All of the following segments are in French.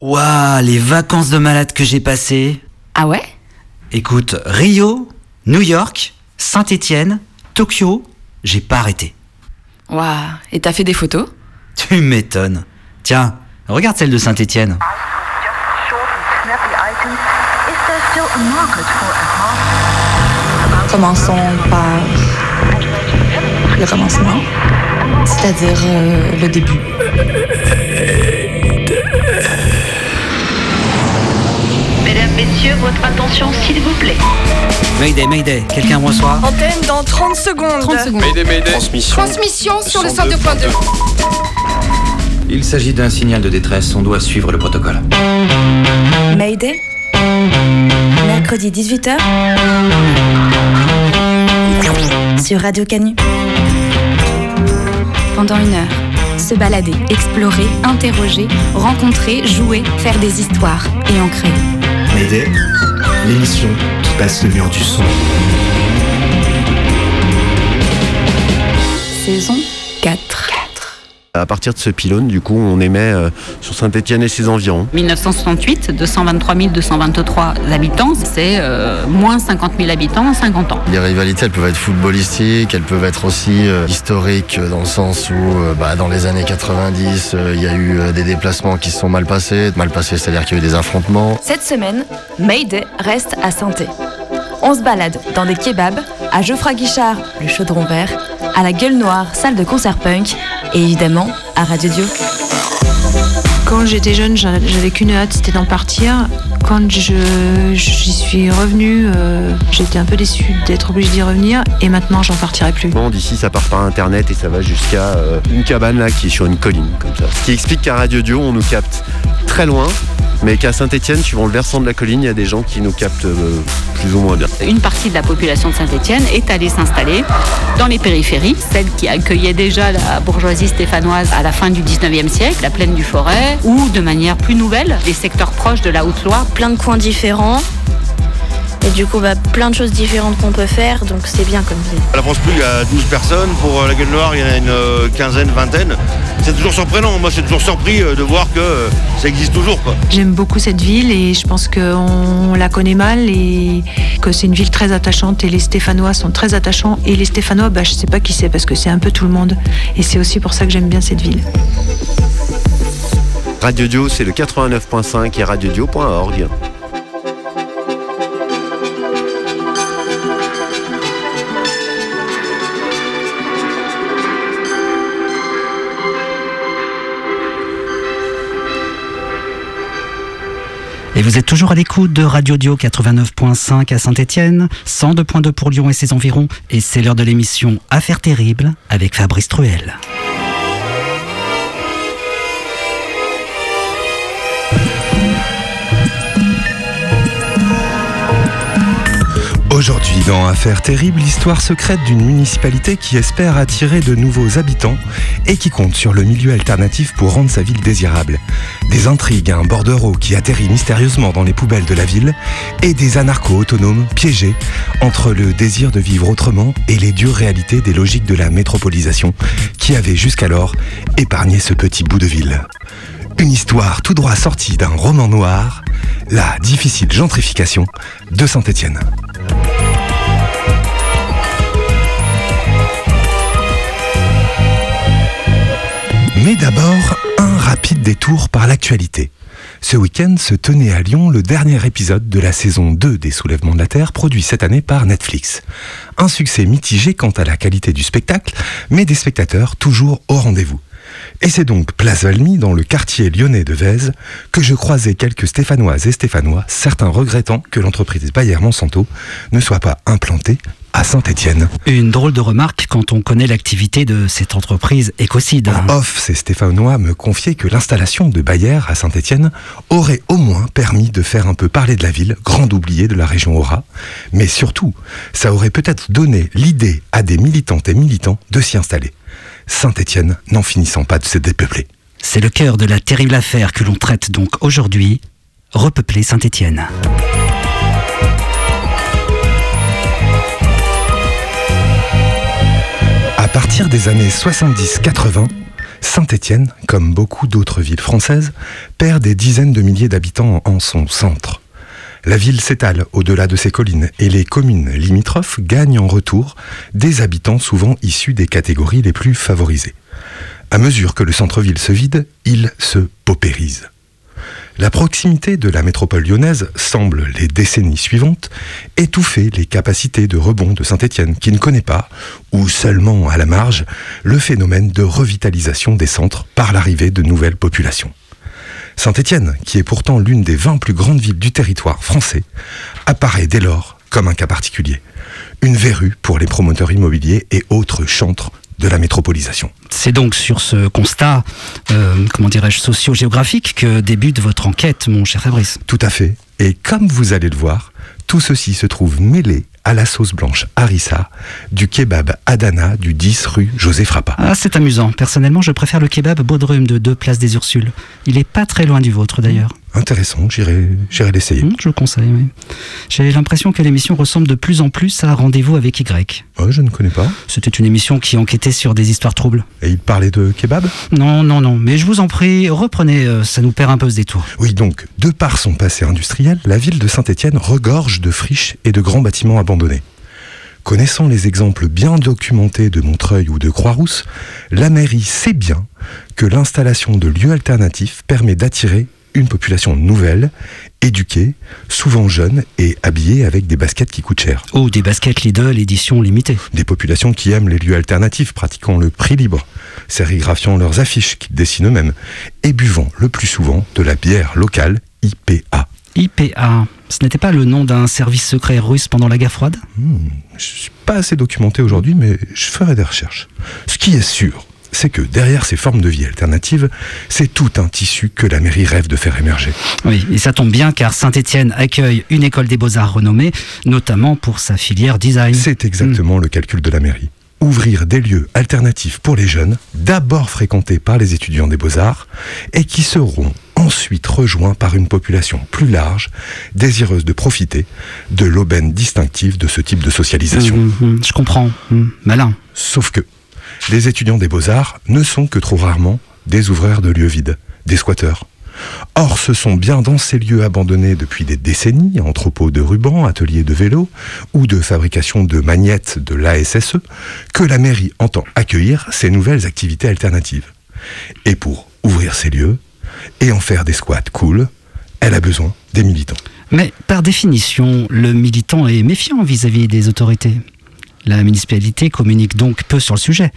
Waouh, les vacances de malade que j'ai passées. Ah ouais? Écoute, Rio, New York, Saint-Étienne, Tokyo, j'ai pas arrêté. Waouh, et t'as fait des photos? Tu m'étonnes. Tiens, regarde celle de Saint-Étienne. Commençons par le commencement, c'est-à-dire euh, le début. Messieurs, votre attention s'il vous plaît. Mayday, Mayday, quelqu'un me reçoit Antenne dans 30 secondes. 30 secondes. Transmission. Transmission sur le 102.2. Il s'agit d'un signal de détresse, on doit suivre le protocole. Mayday Mercredi 18h sur Radio Canu. Pendant une heure, se balader, explorer, interroger, rencontrer, jouer, faire des histoires et en créer. L'émission qui passe le mur du son. Saison 4. À partir de ce pylône, du coup, on émet euh, sur Saint-Étienne et ses environs. 1968, 223 223 habitants, c'est euh, moins 50 000 habitants en 50 ans. Les rivalités, elles peuvent être footballistiques, elles peuvent être aussi euh, historiques, dans le sens où, euh, bah, dans les années 90, euh, il y a eu euh, des déplacements qui se sont mal passés. Mal passés, c'est-à-dire qu'il y a eu des affrontements. Cette semaine, Mayday reste à Sainté. On se balade dans des kebabs, à Geoffroy Guichard, le chaudron vert, à la gueule noire, salle de concert punk, et évidemment à Radio Dio. Quand j'étais jeune, j'a- j'avais qu'une hâte, c'était d'en partir. Quand je- j'y suis revenue, euh, j'étais un peu déçue d'être obligée d'y revenir et maintenant j'en partirai plus. Bon, d'ici, ça part par Internet et ça va jusqu'à euh, une cabane là qui est sur une colline, comme ça. Ce qui explique qu'à Radio Dio, on nous capte très loin, mais qu'à Saint-Étienne, suivant le versant de la colline, il y a des gens qui nous captent euh, plus ou moins bien. Une partie de la population de Saint-Étienne est allée s'installer dans les périphéries, celle qui accueillait déjà la bourgeoisie stéphanoise à la fin du 19e siècle, la plaine du Forêt, ou de manière plus nouvelle, les secteurs proches de la Haute-Loire. plein de coins différents. Et du coup, bah, plein de choses différentes qu'on peut faire, donc c'est bien comme ville. À la France Plus, il y a 12 personnes. Pour euh, la Gueule Noire, il y en a une euh, quinzaine, vingtaine. C'est toujours surprenant. Moi, je suis toujours surpris euh, de voir que ça existe toujours. J'aime beaucoup cette ville et je pense qu'on la connaît mal et que c'est une ville très attachante et les Stéphanois sont très attachants. Et les Stéphanois, bah, je sais pas qui c'est parce que c'est un peu tout le monde. Et c'est aussi pour ça que j'aime bien cette ville. Radio Dio, c'est le 89.5 et radiodio.org. Et vous êtes toujours à l'écoute de Radio Dio 89.5 à Saint-Étienne, 102.2 pour Lyon et ses environs, et c'est l'heure de l'émission Affaires terribles avec Fabrice Truel. Aujourd'hui, dans Affaires terribles, l'histoire secrète d'une municipalité qui espère attirer de nouveaux habitants et qui compte sur le milieu alternatif pour rendre sa ville désirable. Des intrigues, un bordereau qui atterrit mystérieusement dans les poubelles de la ville et des anarchos autonomes piégés entre le désir de vivre autrement et les dures réalités des logiques de la métropolisation qui avaient jusqu'alors épargné ce petit bout de ville. Une histoire tout droit sortie d'un roman noir, la difficile gentrification de Saint-Étienne. Mais d'abord, un rapide détour par l'actualité. Ce week-end se tenait à Lyon le dernier épisode de la saison 2 des Soulèvements de la Terre, produit cette année par Netflix. Un succès mitigé quant à la qualité du spectacle, mais des spectateurs toujours au rendez-vous. Et c'est donc place Valmy, dans le quartier lyonnais de Vèze, que je croisais quelques Stéphanoises et Stéphanois, certains regrettant que l'entreprise Bayer Monsanto ne soit pas implantée à Saint-Étienne. Une drôle de remarque quand on connaît l'activité de cette entreprise écocide. En off, ces Stéphanois me confiaient que l'installation de Bayer à Saint-Étienne aurait au moins permis de faire un peu parler de la ville, grande oubliée de la région Aura. Mais surtout, ça aurait peut-être donné l'idée à des militantes et militants de s'y installer. Saint-Étienne n'en finissant pas de se dépeupler. C'est le cœur de la terrible affaire que l'on traite donc aujourd'hui, repeupler Saint-Étienne. À partir des années 70-80, Saint-Étienne, comme beaucoup d'autres villes françaises, perd des dizaines de milliers d'habitants en son centre. La ville s'étale au-delà de ses collines et les communes limitrophes gagnent en retour des habitants souvent issus des catégories les plus favorisées. À mesure que le centre-ville se vide, il se paupérise. La proximité de la métropole lyonnaise semble, les décennies suivantes, étouffer les capacités de rebond de Saint-Étienne, qui ne connaît pas, ou seulement à la marge, le phénomène de revitalisation des centres par l'arrivée de nouvelles populations. Saint-Étienne, qui est pourtant l'une des 20 plus grandes villes du territoire français, apparaît dès lors comme un cas particulier. Une verrue pour les promoteurs immobiliers et autres chantres de la métropolisation. C'est donc sur ce constat, euh, comment dirais-je, socio-géographique que débute votre enquête, mon cher Fabrice. Tout à fait. Et comme vous allez le voir, tout ceci se trouve mêlé à la sauce blanche harissa du kebab Adana du 10 rue José Frappa. Ah, c'est amusant. Personnellement, je préfère le kebab Baudrum de 2 Place des Ursules. Il est pas très loin du vôtre d'ailleurs. Intéressant, j'irai, l'essayer. Hum, je le conseille, oui. J'ai l'impression que l'émission ressemble de plus en plus à Rendez-vous avec Y. Oh, je ne connais pas. C'était une émission qui enquêtait sur des histoires troubles. Et il parlait de kebab? Non, non, non. Mais je vous en prie, reprenez, euh, ça nous perd un peu ce détour. Oui, donc, de par son passé industriel, la ville de Saint-Étienne regorge de friches et de grands bâtiments abandonnés. Connaissant les exemples bien documentés de Montreuil ou de Croix-Rousse, la mairie sait bien que l'installation de lieux alternatifs permet d'attirer une population nouvelle, éduquée, souvent jeune et habillée avec des baskets qui coûtent cher. Ou des baskets Lidl édition limitée. Des populations qui aiment les lieux alternatifs, pratiquant le prix libre, sérigraphiant leurs affiches qu'ils dessinent eux-mêmes et buvant le plus souvent de la bière locale IPA. IPA, ce n'était pas le nom d'un service secret russe pendant la guerre froide? Hmm, Je suis pas assez documenté aujourd'hui, mais je ferai des recherches. Ce qui est sûr, c'est que derrière ces formes de vie alternatives, c'est tout un tissu que la mairie rêve de faire émerger. Oui, et ça tombe bien car Saint-Étienne accueille une école des beaux-arts renommée, notamment pour sa filière design. C'est exactement le calcul de la mairie. Ouvrir des lieux alternatifs pour les jeunes, d'abord fréquentés par les étudiants des beaux-arts, et qui seront ensuite rejoints par une population plus large, désireuse de profiter de l'aubaine distinctive de ce type de socialisation. Mmh, mmh, je comprends. Mmh, malin. Sauf que les étudiants des beaux-arts ne sont que trop rarement des ouvreurs de lieux vides, des squatteurs. Or, ce sont bien dans ces lieux abandonnés depuis des décennies, entrepôts de rubans, ateliers de vélos ou de fabrication de magnettes de l'ASSE, que la mairie entend accueillir ces nouvelles activités alternatives. Et pour ouvrir ces lieux et en faire des squats cool, elle a besoin des militants. Mais par définition, le militant est méfiant vis-à-vis des autorités. La municipalité communique donc peu sur le sujet.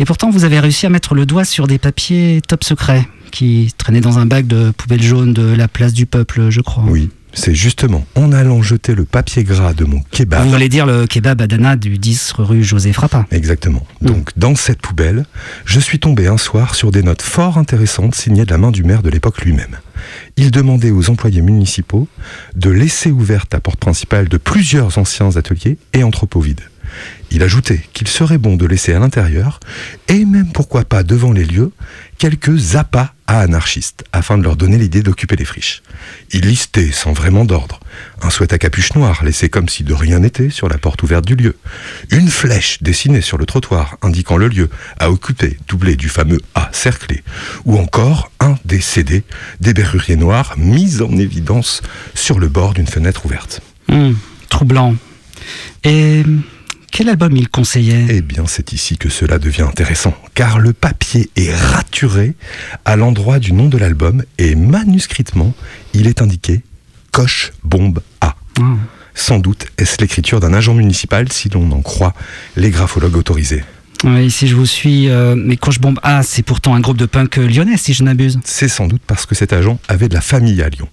Et pourtant, vous avez réussi à mettre le doigt sur des papiers top secrets qui traînaient dans un bac de poubelle jaune de la place du peuple, je crois. Oui, c'est justement en allant jeter le papier gras de mon kebab. Vous allez dire le kebab Adana du 10 rue José Frappa. Exactement. Donc, dans cette poubelle, je suis tombé un soir sur des notes fort intéressantes signées de la main du maire de l'époque lui-même. Il demandait aux employés municipaux de laisser ouverte la porte principale de plusieurs anciens ateliers et entrepôts vides. Il ajoutait qu'il serait bon de laisser à l'intérieur, et même pourquoi pas devant les lieux, quelques appâts à anarchistes, afin de leur donner l'idée d'occuper les friches. Il listait sans vraiment d'ordre. Un souhait à capuche noire laissé comme si de rien n'était sur la porte ouverte du lieu. Une flèche dessinée sur le trottoir indiquant le lieu à occuper, doublé du fameux A cerclé. Ou encore un des CD des berruriers noirs mis en évidence sur le bord d'une fenêtre ouverte. Mmh, troublant. Et quel album il conseillait Eh bien, c'est ici que cela devient intéressant, car le papier est raturé à l'endroit du nom de l'album et manuscritement, il est indiqué Coche Bombe A. Ah. Sans doute est-ce l'écriture d'un agent municipal si l'on en croit les graphologues autorisés. Oui, si je vous suis, euh, mais Coche Bombe A, c'est pourtant un groupe de punk lyonnais, si je n'abuse. C'est sans doute parce que cet agent avait de la famille à Lyon.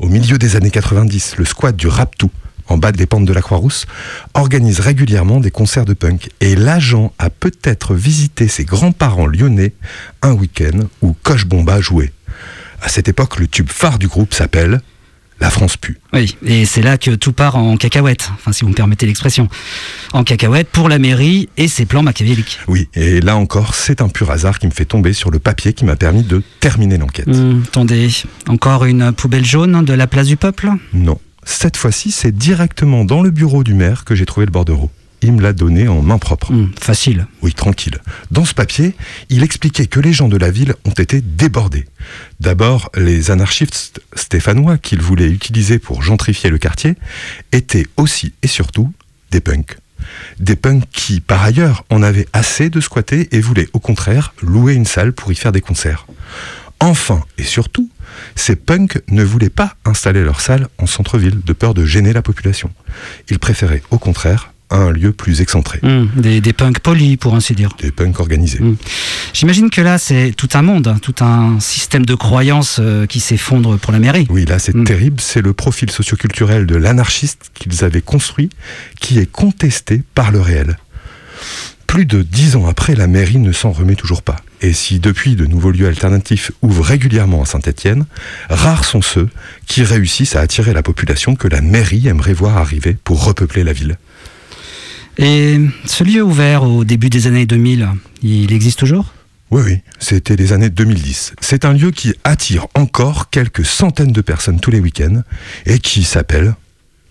Au milieu des années 90, le squat du Raptou en bas des pentes de la Croix-Rousse, organise régulièrement des concerts de punk. Et l'agent a peut-être visité ses grands-parents lyonnais un week-end où Coche Bomba jouait. À cette époque, le tube phare du groupe s'appelle La France pue. Oui, et c'est là que tout part en cacahuète, enfin si vous me permettez l'expression. En cacahuète pour la mairie et ses plans machiavéliques. Oui, et là encore, c'est un pur hasard qui me fait tomber sur le papier qui m'a permis de terminer l'enquête. Hum, attendez, encore une poubelle jaune de la place du peuple? Non. Cette fois-ci, c'est directement dans le bureau du maire que j'ai trouvé le bordereau. il me l'a donné en main propre. Hum, facile. Oui, tranquille. Dans ce papier, il expliquait que les gens de la ville ont été débordés. D'abord, les anarchistes stéphanois qu'il voulait utiliser pour gentrifier le quartier étaient aussi et surtout des punks. Des punks qui, par ailleurs, en avaient assez de squatter et voulaient au contraire louer une salle pour y faire des concerts. Enfin et surtout, ces punks ne voulaient pas installer leur salle en centre-ville de peur de gêner la population. Ils préféraient au contraire un lieu plus excentré. Hum, des, des punks polis, pour ainsi dire. Des punks organisés. Hum. J'imagine que là, c'est tout un monde, hein, tout un système de croyances euh, qui s'effondre pour la mairie. Oui, là, c'est Hum. terrible. C'est le profil socioculturel de l'anarchiste qu'ils avaient construit qui est contesté par le réel. Plus de dix ans après, la mairie ne s'en remet toujours pas. Et si depuis de nouveaux lieux alternatifs ouvrent régulièrement à Saint-Étienne, rares sont ceux qui réussissent à attirer la population que la mairie aimerait voir arriver pour repeupler la ville. Et ce lieu ouvert au début des années 2000, il existe toujours? Oui, oui, c'était les années 2010. C'est un lieu qui attire encore quelques centaines de personnes tous les week-ends et qui s'appelle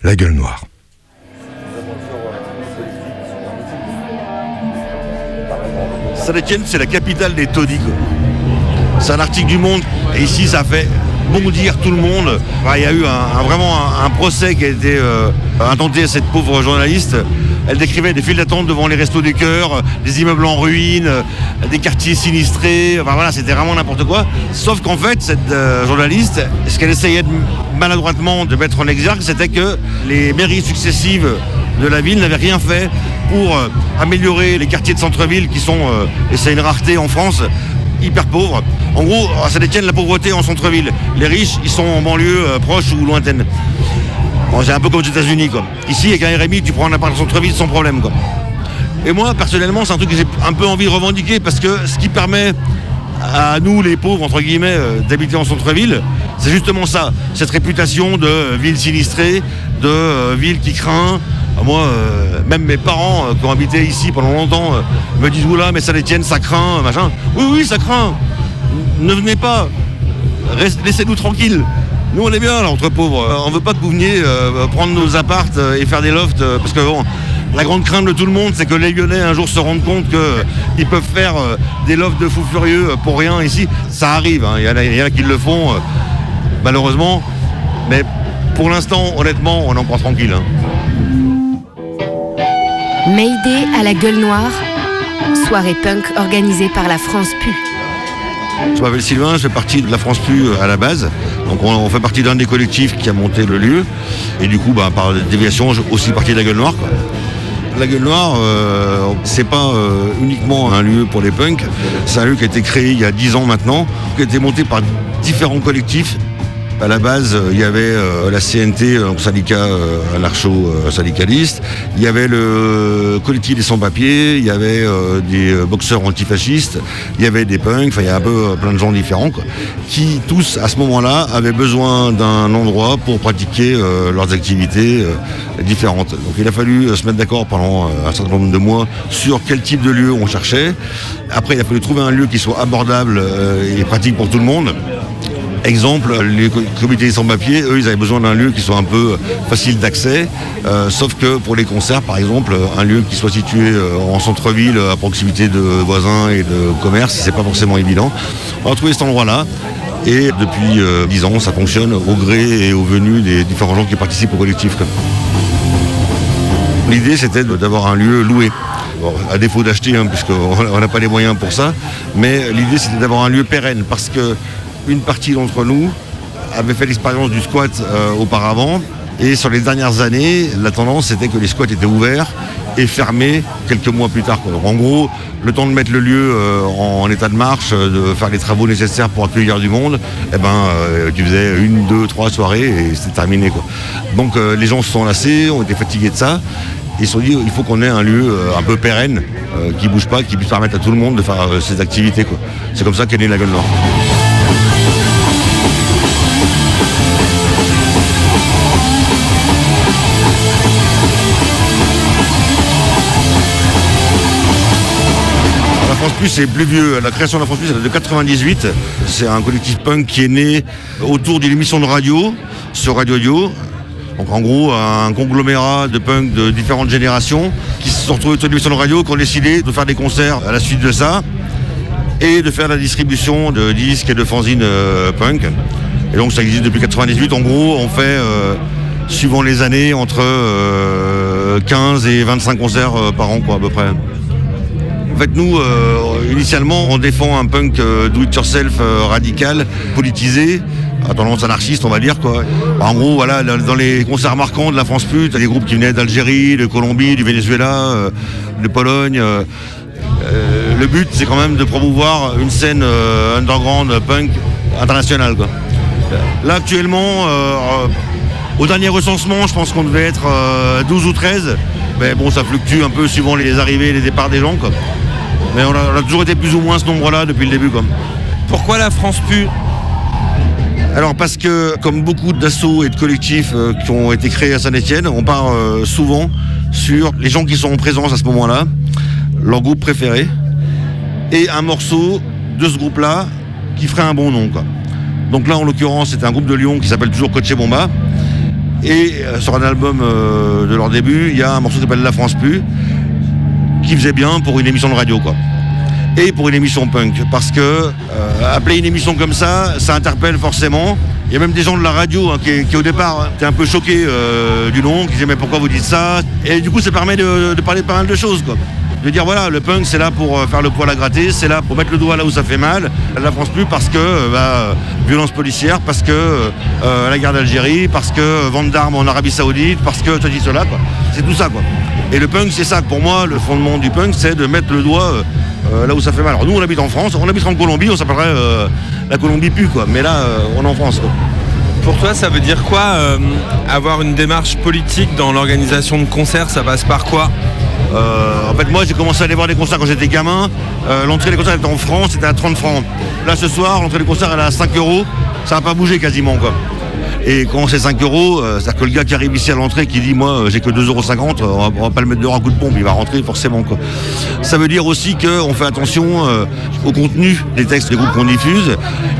La Gueule Noire. Saint-Etienne, c'est la capitale des taudis. C'est un article du Monde. Et ici, ça fait bondir tout le monde. Il y a eu vraiment un, procès qui a été euh, intenté à cette pauvre journaliste. Elle décrivait des files d'attente devant les restos du cœur, euh, des immeubles en ruine, euh, des quartiers sinistrés. C'était vraiment n'importe quoi. Sauf qu'en fait, cette euh, journaliste, ce qu'elle essayait maladroitement de mettre en exergue, c'était que les mairies successives de la ville n'avaient rien fait pour euh, améliorer les quartiers de centre-ville qui sont, euh, et c'est une rareté en France, hyper pauvres. En gros, à Saint-Etienne, la pauvreté en centre-ville. Les riches, ils sont en banlieue euh, proche ou lointaine. Bon, c'est un peu comme aux États-Unis. quoi. Ici, avec un RMI, tu prends un appart en centre-ville sans problème. quoi. Et moi, personnellement, c'est un truc que j'ai un peu envie de revendiquer parce que ce qui permet à nous, les pauvres, entre guillemets, d'habiter en centre-ville, c'est justement ça. Cette réputation de ville sinistrée, de ville qui craint. Ah, Moi, euh, même mes parents euh, qui ont habité ici pendant longtemps euh, me disent Oula, mais Saint-Etienne, ça craint, machin. Oui, oui, ça craint. Ne venez pas. Laissez-nous tranquilles. Nous, on est bien là, entre pauvres. On veut pas que vous veniez prendre nos appartes et faire des lofts. parce que bon, la grande crainte de tout le monde, c'est que les Lyonnais un jour se rendent compte qu'ils peuvent faire des lofts de fous furieux pour rien ici. Ça arrive, hein. il y, en a- en qui le font, malheureusement. Mais pour l'instant, honnêtement, on est encore tranquille. hein. Mayday à la gueule noire. Soirée punk organisée par la France Pu. Je m'appelle Sylvain, je fais partie de la France Pu à la base. Donc on, fait partie d'un des collectifs qui a monté le lieu. Et du coup, bah, par déviation, je aussi partie de la Gueule Noire. La Gueule Noire, euh, c'est pas euh, uniquement un lieu pour les punks. C'est un lieu qui a été créé il y a 10 ans maintenant, qui a été monté par différents collectifs. À la base, euh, il y avait euh, la CNT, euh, donc syndicat euh, anarcho-syndicaliste. Il y avait le collectif des sans-papiers. Il y avait des boxeurs antifascistes. Il y avait des punks. Enfin, il y a un peu plein de gens différents, qui tous, à ce moment-là, avaient besoin d'un endroit pour pratiquer leurs activités différentes. Donc, il a fallu se mettre d'accord pendant un certain nombre de mois sur quel type de lieu on cherchait. Après, il a fallu trouver un lieu qui soit abordable et pratique pour tout le monde. Exemple, les co- comités sans papier, eux, ils avaient besoin d'un lieu qui soit un peu facile d'accès, euh, sauf que pour les concerts, par exemple, un lieu qui soit situé euh, en centre-ville, à proximité de voisins et de commerces, c'est pas forcément évident. On a trouvé cet endroit-là. Et depuis euh, 10 ans, ça fonctionne au gré et au venu des différents gens qui participent au collectif. L'idée, c'était d'avoir un lieu loué. À défaut d'acheter, hein, puisqu'on n'a pas les moyens pour ça, mais l'idée, c'était d'avoir un lieu pérenne, parce que une partie d'entre nous avait fait l'expérience du squat euh, auparavant, et sur les dernières années, la tendance, c'était que les squats étaient ouverts et fermés quelques mois plus tard. en gros, le temps de mettre le lieu euh, en, état de marche, euh, de faire les travaux nécessaires pour accueillir du monde, eh ben, tu faisais une, deux, trois soirées et c'était terminé. Donc les gens se sont lassés, ont été fatigués de ça. Ils se sont dit il faut qu'on ait un lieu un peu pérenne, qui bouge pas, qui puisse permettre à tout le monde de faire ses activités. C'est comme ça qu'est née la Gueule Nord. France Plus, c'est plus vieux. La création de la France Plus, c'est de 98. C'est un collectif punk qui est né autour d'une émission de radio, sur Radio Dio. Donc en gros, un conglomérat de punk de différentes générations qui se sont retrouvés sur l'émission de radio, qui ont décidé de faire des concerts à la suite de ça et de faire la distribution de disques et de fanzines euh, punk. Et donc ça existe depuis 98. En gros, on fait, euh, suivant les années, entre euh, 15 et 25 concerts euh, par an, quoi, à peu près. Fait, nous, euh, initialement, on défend un punk euh, do-it-yourself euh, radical, politisé, à tendance anarchiste, on va dire. Quoi. En gros, voilà, dans les concerts marquants de la France y a des groupes qui venaient d'Algérie, de Colombie, du Venezuela, de Pologne. le but, c'est quand même de promouvoir une scène underground punk internationale. Là, actuellement, au dernier recensement, je pense qu'on devait être euh, 12 ou 13. Mais bon, ça fluctue un peu suivant les arrivées et les départs des gens. Quoi. Mais on a, on a toujours été plus ou moins ce nombre-là depuis le début. Quoi. Pourquoi la France pue? Alors parce que, comme beaucoup d'assauts et de collectifs euh, qui ont été créés à Saint-Etienne, on part euh, souvent sur les gens qui sont en présence à ce moment-là, leur groupe préféré, et un morceau de ce groupe-là qui ferait un bon nom. Quoi. Donc là, en l'occurrence, c'est un groupe de Lyon qui s'appelle toujours Coche Bomba. Et euh, sur un album euh, de leur début, il y a un morceau qui s'appelle La France Pue, qui faisait bien pour une émission de radio. Quoi et pour une émission punk. Parce que euh, appeler une émission comme ça, ça interpelle forcément. Il y a même des gens de la radio hein, qui, qui, au départ hein, étaient un peu choqués euh, du nom, qui disaient mais pourquoi vous dites ça? Et du coup ça permet de, parler pas mal de choses. Quoi. De dire voilà, le punk c'est là pour euh, faire le poil à gratter, c'est là pour mettre le doigt là où ça fait mal. La France plus parce que bah, violence policière, parce que la guerre d'Algérie, parce que vente d'armes en Arabie Saoudite, parce que tu dis cela. C'est tout ça quoi. Et le punk c'est ça. Pour moi, le fondement du punk c'est de mettre le doigt euh, euh, là où ça fait mal. Alors nous on habite en France, on habite en Colombie, on s'appellerait euh, la Colombie quoi. Mais là euh, on est en France quoi. Pour toi, ça veut dire quoi Avoir une démarche politique dans l'organisation de concerts, ça passe par quoi? Euh, en fait, moi, j'ai commencé à aller voir des concerts quand j'étais gamin. Euh, l'entrée des concerts était en France, c'était à 30 francs. Là, ce soir, l'entrée des concerts, elle est à 5 euros. Ça n'a pas bougé quasiment, quoi. Et quand c'est 5 euros, euh, c'est-à-dire que le gars qui arrive ici à l'entrée qui dit moi euh, j'ai que 2,50 euros, on va, on va pas le mettre dehors à coup de pompe, il va rentrer forcément. Ça veut dire aussi qu'on fait attention euh, au contenu des textes des groupes qu'on diffuse.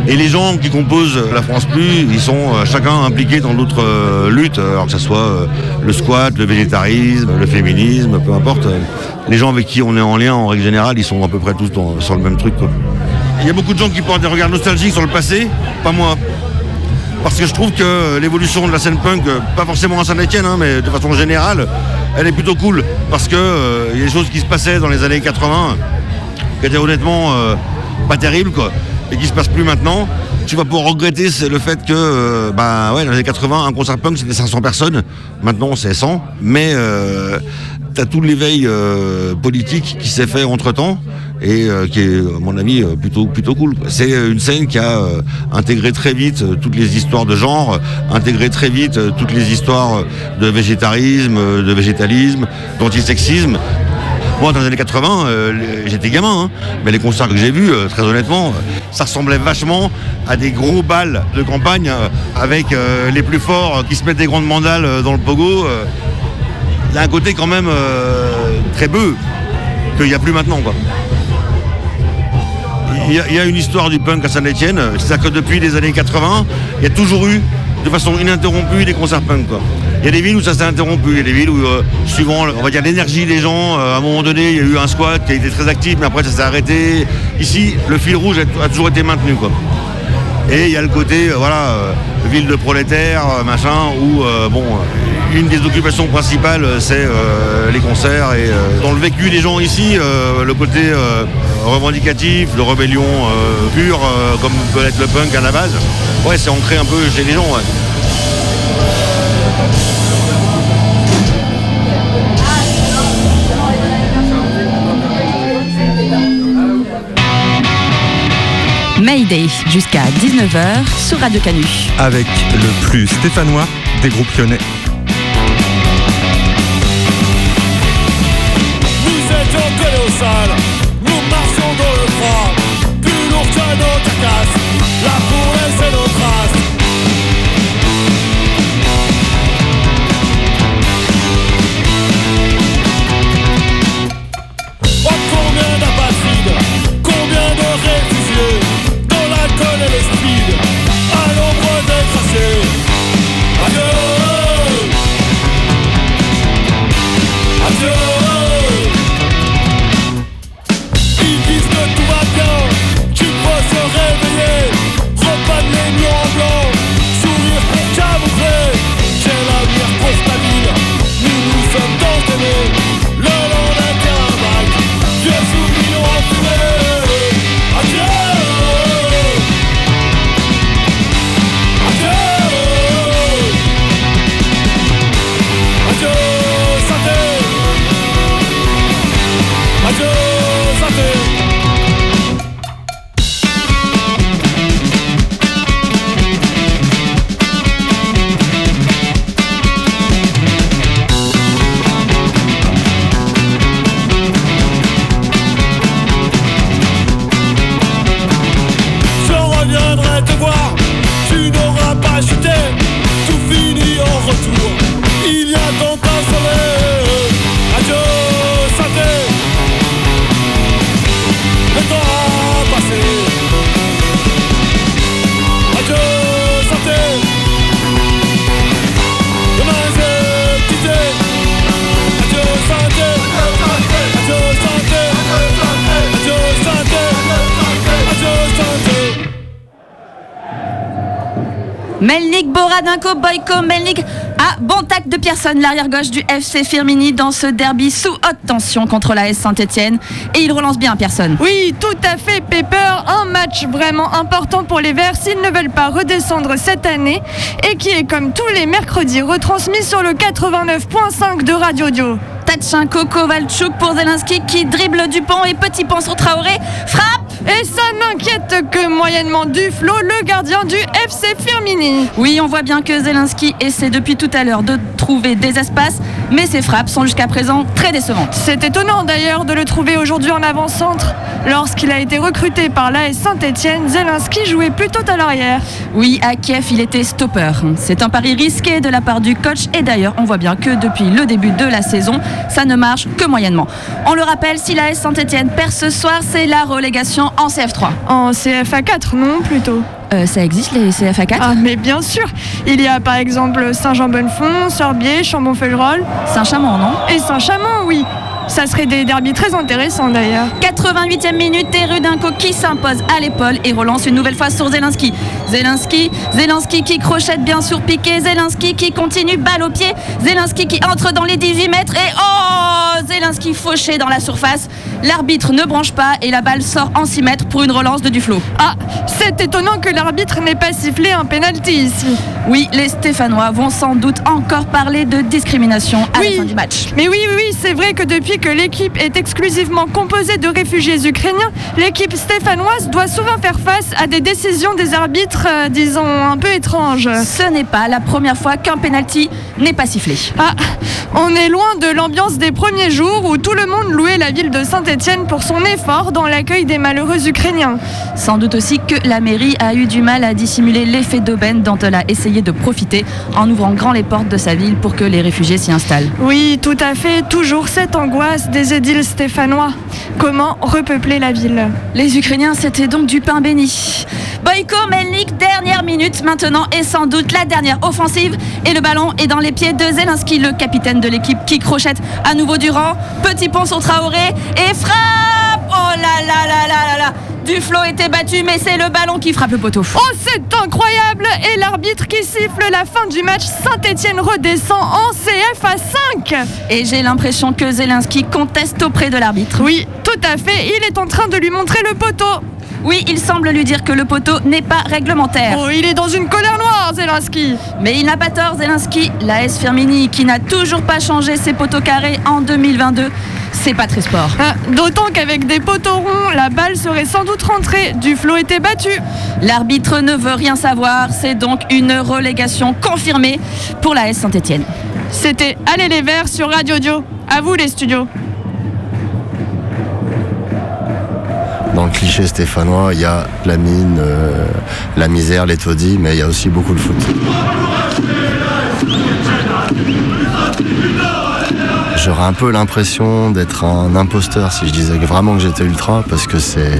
Et les gens qui composent la France Plus, ils sont euh, chacun impliqués dans d'autres euh, luttes, alors que ce soit euh, le squat, le végétarisme, le féminisme, peu importe. Les gens avec qui on est en lien en règle générale, ils sont à peu près tous dans- sur le même truc. Il y a beaucoup de gens qui portent des regards nostalgiques sur le passé, pas moi. Parce que je trouve que l'évolution de la scène punk, pas forcément à Saint-Etienne, mais de façon générale, elle est plutôt cool. Parce que euh, y a des choses qui se passaient dans les années 80 qui étaient honnêtement euh, pas terribles, et qui se passent plus maintenant. Tu vas pouvoir regretter le fait que, euh, bah ouais, dans les années 80, un concert punk c'était 500 personnes. Maintenant c'est 100. Mais euh, t'as tout l'éveil euh, politique qui s'est fait entre temps et euh, qui est, à mon avis, euh, plutôt, plutôt cool. C'est euh, une scène qui a intégré très vite toutes les histoires de genre, intégré très vite toutes les histoires de végétarisme, de végétalisme, d'antisexisme. Moi, dans les années 80, euh, les- j'étais gamin, hein, mais les concerts que j'ai vus, très honnêtement, ça ressemblait vachement à des gros balles de campagne avec les plus forts qui se mettent des grandes mandales dans le pogo. Il y a un côté quand même très bœuf qu'il n'y a plus maintenant. Quoi. Il y, a, une histoire du punk à Saint-Etienne, c'est-à-dire que depuis les années 80, il y a toujours eu, de façon ininterrompue, des concerts punk. Quoi. Il y a des villes où ça s'est interrompu, il y a des villes où, euh, suivant, on va dire, l'énergie des gens, euh, à un moment donné, il y a eu un squat qui a été très actif, mais après ça s'est arrêté. Ici, le fil rouge a, toujours été maintenu. Quoi. Et il y a le côté, euh, voilà, ville de prolétaires, machin, où, bon, une des occupations principales, euh, c'est euh, les concerts. Et euh, dans le vécu des gens ici, euh, le côté euh, revendicatif, de rébellion euh, pure, euh, comme peut être le punk à la base, ouais, c'est ancré un peu chez les gens. ouais. Mayday jusqu'à 19h sur Radio Canu. Avec le plus stéphanois des groupes lyonnais. Boradinko, Boyko, Melnik. Ah, bon tact de Pierson, l'arrière gauche du FC Firmini dans ce derby sous haute tension contre la S Saint-Etienne. Et il relance bien Pierson. Oui, tout à fait, Pepper. Un match vraiment important pour les Verts s'ils ne veulent pas redescendre cette année et qui est comme tous les mercredis retransmis sur le 89.5 de Radio Dio. Tachenko, Kovalchuk pour Zelensky qui dribble Dupont et petit pont sur Traoré. Frappe Et ça n'inquiète que moyennement Duflo, le gardien du FC Firmini. Oui, on voit bien que Zelensky essaie depuis tout à l'heure de trouver des espaces, mais ses frappes sont jusqu'à présent très décevantes. C'est étonnant d'ailleurs de le trouver aujourd'hui en avant-centre. Lorsqu'il a été recruté par l'AS Saint-Etienne, Zelensky jouait plutôt à l'arrière. Oui, à Kiev, il était stopper. C'est un pari risqué de la part du coach et d'ailleurs, on voit bien que depuis le début de la saison, ça ne marche que moyennement. On le rappelle, si l'AS Saint-Etienne perd ce soir, c'est la relégation en CF3. En CFA 4, non plutôt euh, ça existe les CFA 4 Ah mais bien sûr. Il y a par exemple Saint-Jean-Bonnefond, Sorbier, Chambon-Fellerolles. Saint-Chamond, non? Et Saint-Chamond, oui ça serait des derbys très intéressants d'ailleurs. 88e minute et Rudinko qui s'impose à l'épaule et relance une nouvelle fois sur Zelensky. Zelensky, Zelensky qui crochette bien sur piqué, Zelensky qui continue balle au pied, Zelensky qui entre dans les 18 mètres et oh Zelensky fauché dans la surface. L'arbitre ne branche pas et la balle sort en 6 mètres pour une relance de Duflo. Ah, c'est étonnant que l'arbitre n'ait pas sifflé un penalty ici. Oui, les Stéphanois vont sans doute encore parler de discrimination à oui, la fin du match. Mais oui, oui, oui, c'est vrai que depuis que l'équipe est exclusivement composée de réfugiés ukrainiens, l'équipe stéphanoise doit souvent faire face à des décisions des arbitres, euh, disons, un peu étranges. Ce n'est pas la première fois qu'un penalty n'est pas sifflé. Ah, on est loin de l'ambiance des premiers jours où tout le monde louait la ville de Saint-Étienne pour son effort dans l'accueil des malheureux Ukrainiens. Sans doute aussi que la mairie a eu du mal à dissimuler l'effet d'aubaine dont elle a essayé de profiter en ouvrant grand les portes de sa ville pour que les réfugiés s'y installent. Oui, tout à fait, toujours cette angoisse des édiles stéphanois. Comment repeupler la ville Les Ukrainiens, c'était donc du pain béni. Boyko Melnik, dernière minute maintenant et sans doute la dernière offensive. Et le ballon est dans les pieds de Zelensky, le capitaine de l'équipe qui crochette à nouveau Durand. Petit pont sur Traoré et frappe Oh là là là là là là Duflo était battu, mais c'est le ballon qui frappe le poteau. Oh, c'est incroyable Et l'arbitre qui siffle la fin du match, Saint-Etienne redescend en CF à 5 Et j'ai l'impression que Zelensky conteste auprès de l'arbitre. Oui, tout à fait, il est en train de lui montrer le poteau. Oui, il semble lui dire que le poteau n'est pas réglementaire. Oh, il est dans une colère noire, Zelensky. Mais il n'a pas tort, Zelensky. La S Firmini, qui n'a toujours pas changé ses poteaux carrés en 2022, c'est pas très sport. Ah, D'autant qu'avec des poteaux ronds, la balle serait sans doute rentrée. Duflo était battu. L'arbitre ne veut rien savoir. C'est donc une relégation confirmée pour la S Saint-Etienne. C'était Allez les Verts sur Radio Dio. À vous les studios. Dans le cliché stéphanois, il y a la mine, euh, la misère, les taudis, mais il y a aussi beaucoup de foot. J'aurais un peu l'impression d'être un imposteur si je disais vraiment que j'étais ultra, parce que c'est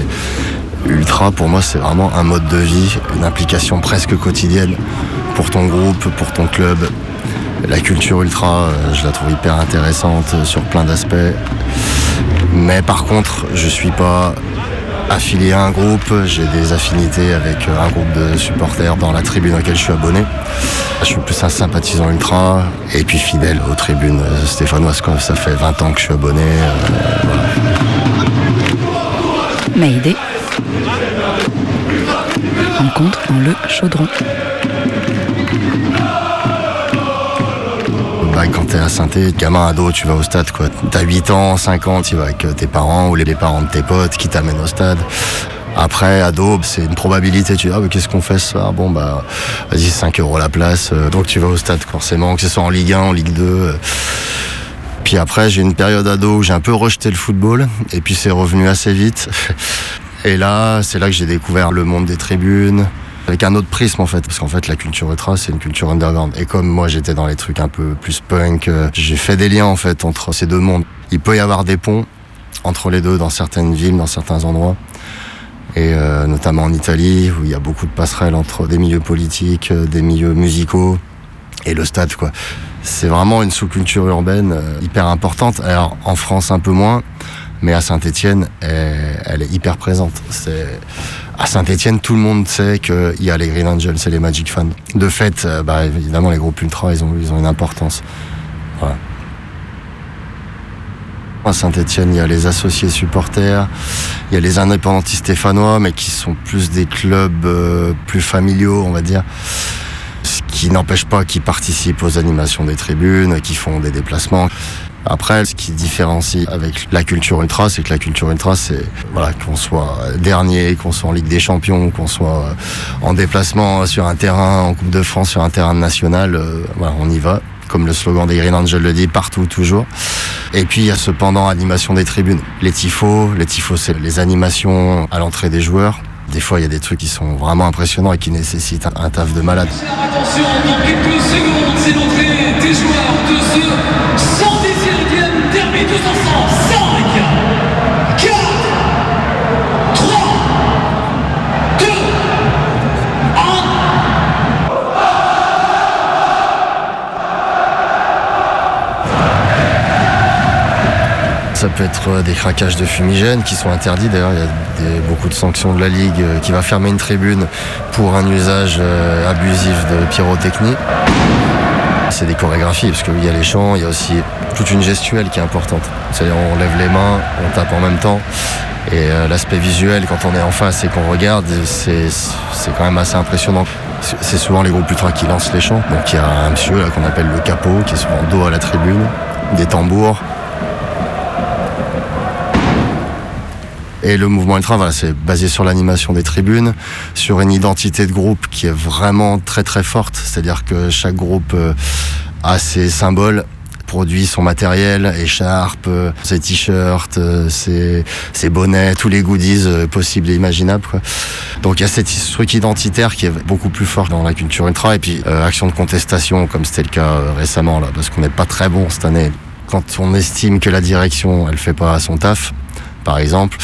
ultra pour moi, c'est vraiment un mode de vie, une implication presque quotidienne pour ton groupe, pour ton club. La culture ultra, euh, je la trouve hyper intéressante sur plein d'aspects. Mais par contre, je suis pas affilié à un groupe, j'ai des affinités avec un groupe de supporters dans la tribune à laquelle je suis abonné. Je suis plus un sympathisant ultra et puis fidèle aux tribunes stéphanoises. Ça fait 20 ans que je suis abonné. euh, voilà. Mayday. Rencontre dans le chaudron. Bah, quand t'es à saint gamin ado, tu vas au stade quoi. T'as 8 ans, 5 ans, tu vas avec euh, tes parents ou les parents de tes potes qui t'amènent au stade. Après, ado, c'est une probabilité. Tu dis, ah, mais qu'est-ce qu'on fait ce soir Bon, bah, vas-y, 5 euros la place. euh, Donc, tu vas au stade, forcément, que ce soit en Ligue 1, en Ligue 2. euh. Puis après, j'ai une période ado où j'ai un peu rejeté le football. Et puis, c'est revenu assez vite. Et là, c'est là que j'ai découvert le monde des tribunes. Avec un autre prisme en fait, parce qu'en fait la culture ultra c'est une culture underground. Et comme moi j'étais dans les trucs un peu plus punk, euh, j'ai fait des liens en fait entre ces deux mondes. Il peut y avoir des ponts entre les deux dans certaines villes, dans certains endroits. Et euh, notamment en Italie où il y a beaucoup de passerelles entre des milieux politiques, euh, des milieux musicaux et le stade quoi. C'est vraiment une sous-culture urbaine euh, hyper importante. Alors en France un peu moins, mais à Saint-Étienne, elle, est hyper présente. C'est À Saint-Etienne, tout le monde sait qu'il y a les Green Angels et les Magic Fans. De fait, euh, bah, évidemment, les groupes ultra, ils ont, une importance. À Saint-Etienne, il y a les associés supporters, il y a les indépendantistes stéphanois, mais qui sont plus des clubs euh, plus familiaux, on va dire. Ce qui n'empêche pas qu'ils participent aux animations des tribunes, qu'ils font des déplacements. Après, ce qui différencie avec la culture ultra, c'est que la culture ultra, c'est voilà, qu'on soit dernier, qu'on soit en Ligue des Champions, qu'on soit euh, en déplacement sur un terrain, en Coupe de France, sur un terrain national, euh, voilà, on y va. Comme le slogan des Green Angels le dit, partout, toujours. Et puis il y a cependant animation des tribunes. Les tifos, les tifos, c'est les animations à l'entrée des joueurs. Des fois, il y a des trucs qui sont vraiment impressionnants et qui nécessitent un, taf de malade. Attention, dans quelques secondes, c'est l'entrée des joueurs de ce Ça peut être euh, des craquages de fumigène qui sont interdits. D'ailleurs, il y a beaucoup de sanctions de la Ligue euh, qui va fermer une tribune pour un usage euh, abusif de pyrotechnie. C'est des chorégraphies, parce qu'il y a les chants, il y a aussi toute une gestuelle qui est importante. C'est-à-dire on lève les mains, on tape en même temps. Et euh, l'aspect visuel, quand on est en face et qu'on regarde, c'est quand même assez impressionnant. C'est- souvent les groupes ultra qui lancent les chants. Donc il y a un monsieur qu'on appelle le capot, qui est souvent dos à la tribune, des tambours. Et le mouvement ultra, voilà, c'est basé sur l'animation des tribunes, sur une identité de groupe qui est vraiment très très forte. C'est-à-dire que chaque groupe euh, a ses symboles, produit son matériel, écharpe, euh, ses t-shirts, euh, ses, bonnets, tous les goodies possibles et imaginables. Donc il y a cette truc identitaire qui est beaucoup plus fort dans la culture ultra. Et puis action de contestation, comme c'était le cas récemment, là, parce qu'on n'est pas très bon cette année. Quand on estime que la direction, elle fait pas son taf, par exemple.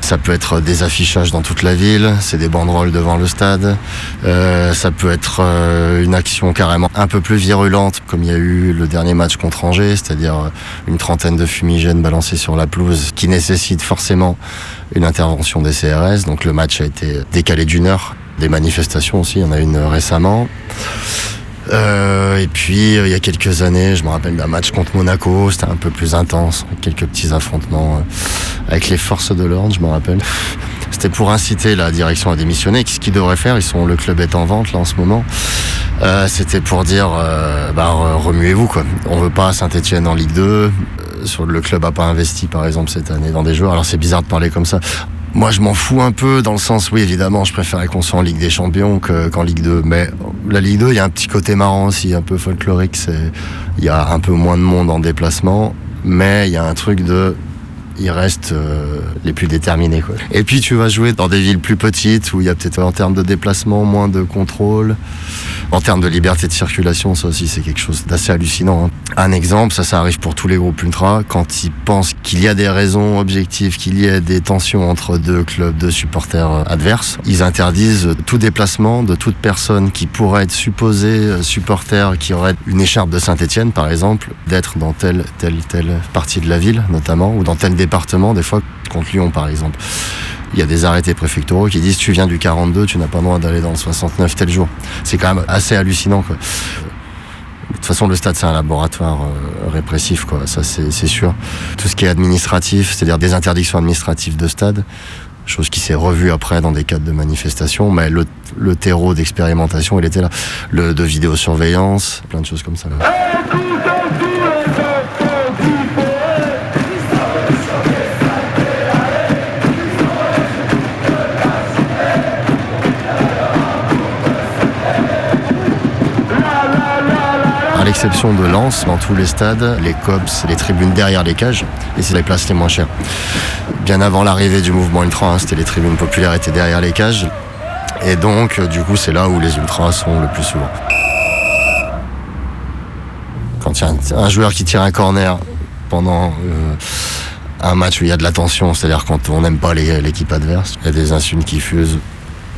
Ça peut être des affichages dans toute la ville, c'est des banderoles devant le stade. Euh, ça peut être euh, une action carrément un peu plus virulente, comme il y a eu le dernier match contre Angers, c'est-à-dire euh, une trentaine de fumigènes balancés sur la pelouse, qui nécessite forcément une intervention des CRS. Donc le match a été décalé d'une heure. Des manifestations aussi, il y en a une récemment. Euh, et puis euh, il y a quelques années, je me rappelle d'un match contre Monaco, c'était un peu plus intense, quelques petits affrontements euh, avec les forces de l'ordre, je me rappelle. C'était pour inciter la direction à démissionner. Ce qu'ils devraient faire, ils sont le club est en vente là en ce moment. C'était pour dire, bah, re- remuez-vous quoi. On veut pas Saint-Étienne en Ligue 2. Euh, sur le club a pas investi par exemple cette année dans des joueurs. Alors c'est bizarre de parler comme ça. Moi, je m'en fous un peu dans le sens, oui, évidemment, je préférais qu'on soit en Ligue des Champions que- qu'en Ligue 2. Mais la Ligue 2, il y a un petit côté marrant aussi, un peu folklorique. Il y a un peu moins de monde en déplacement, mais il y a un truc de, ils restent euh, les plus déterminés. Quoi. Et puis tu vas jouer dans des villes plus petites où il y a peut-être en termes de déplacement moins de contrôle. En termes de liberté de circulation, ça aussi c'est quelque chose d'assez hallucinant. hein. Un exemple, ça ça arrive pour tous les groupes ultra, quand ils pensent qu'il y a des raisons objectives, qu'il y a des tensions entre deux clubs de supporters euh, adverses, ils interdisent tout déplacement de toute personne qui pourrait être supposée euh, supporter, qui aurait une écharpe de Saint-Etienne par exemple, d'être dans telle, telle, telle partie de la ville notamment, ou dans tel département, des fois contre Lyon par exemple. Il y a des arrêtés préfectoraux qui disent tu viens du 42, tu n'as pas le droit d'aller dans le 69 tel jour. C'est quand même assez hallucinant. Quoi. De toute façon, le stade, c'est un laboratoire euh, répressif, quoi. Ça, c'est sûr. Tout ce qui est administratif, c'est-à-dire des interdictions administratives de stade, chose qui s'est revue après dans des cadres de manifestation, mais le, le terreau d'expérimentation, il était là. Le, de vidéosurveillance, plein de choses comme ça. De Lens, dans tous les stades, les COPS, les tribunes derrière les cages, et c'est les places les moins chères. Bien avant l'arrivée du mouvement ultra, hein, c'était les tribunes populaires étaient derrière les cages, et donc euh, du coup c'est là où les ultras sont le plus souvent. Quand il y a un, joueur qui tire un corner pendant euh, un match où il y a de la tension, c'est-à-dire quand on n'aime pas l'équipe adverse, il y a des insultes qui fusent.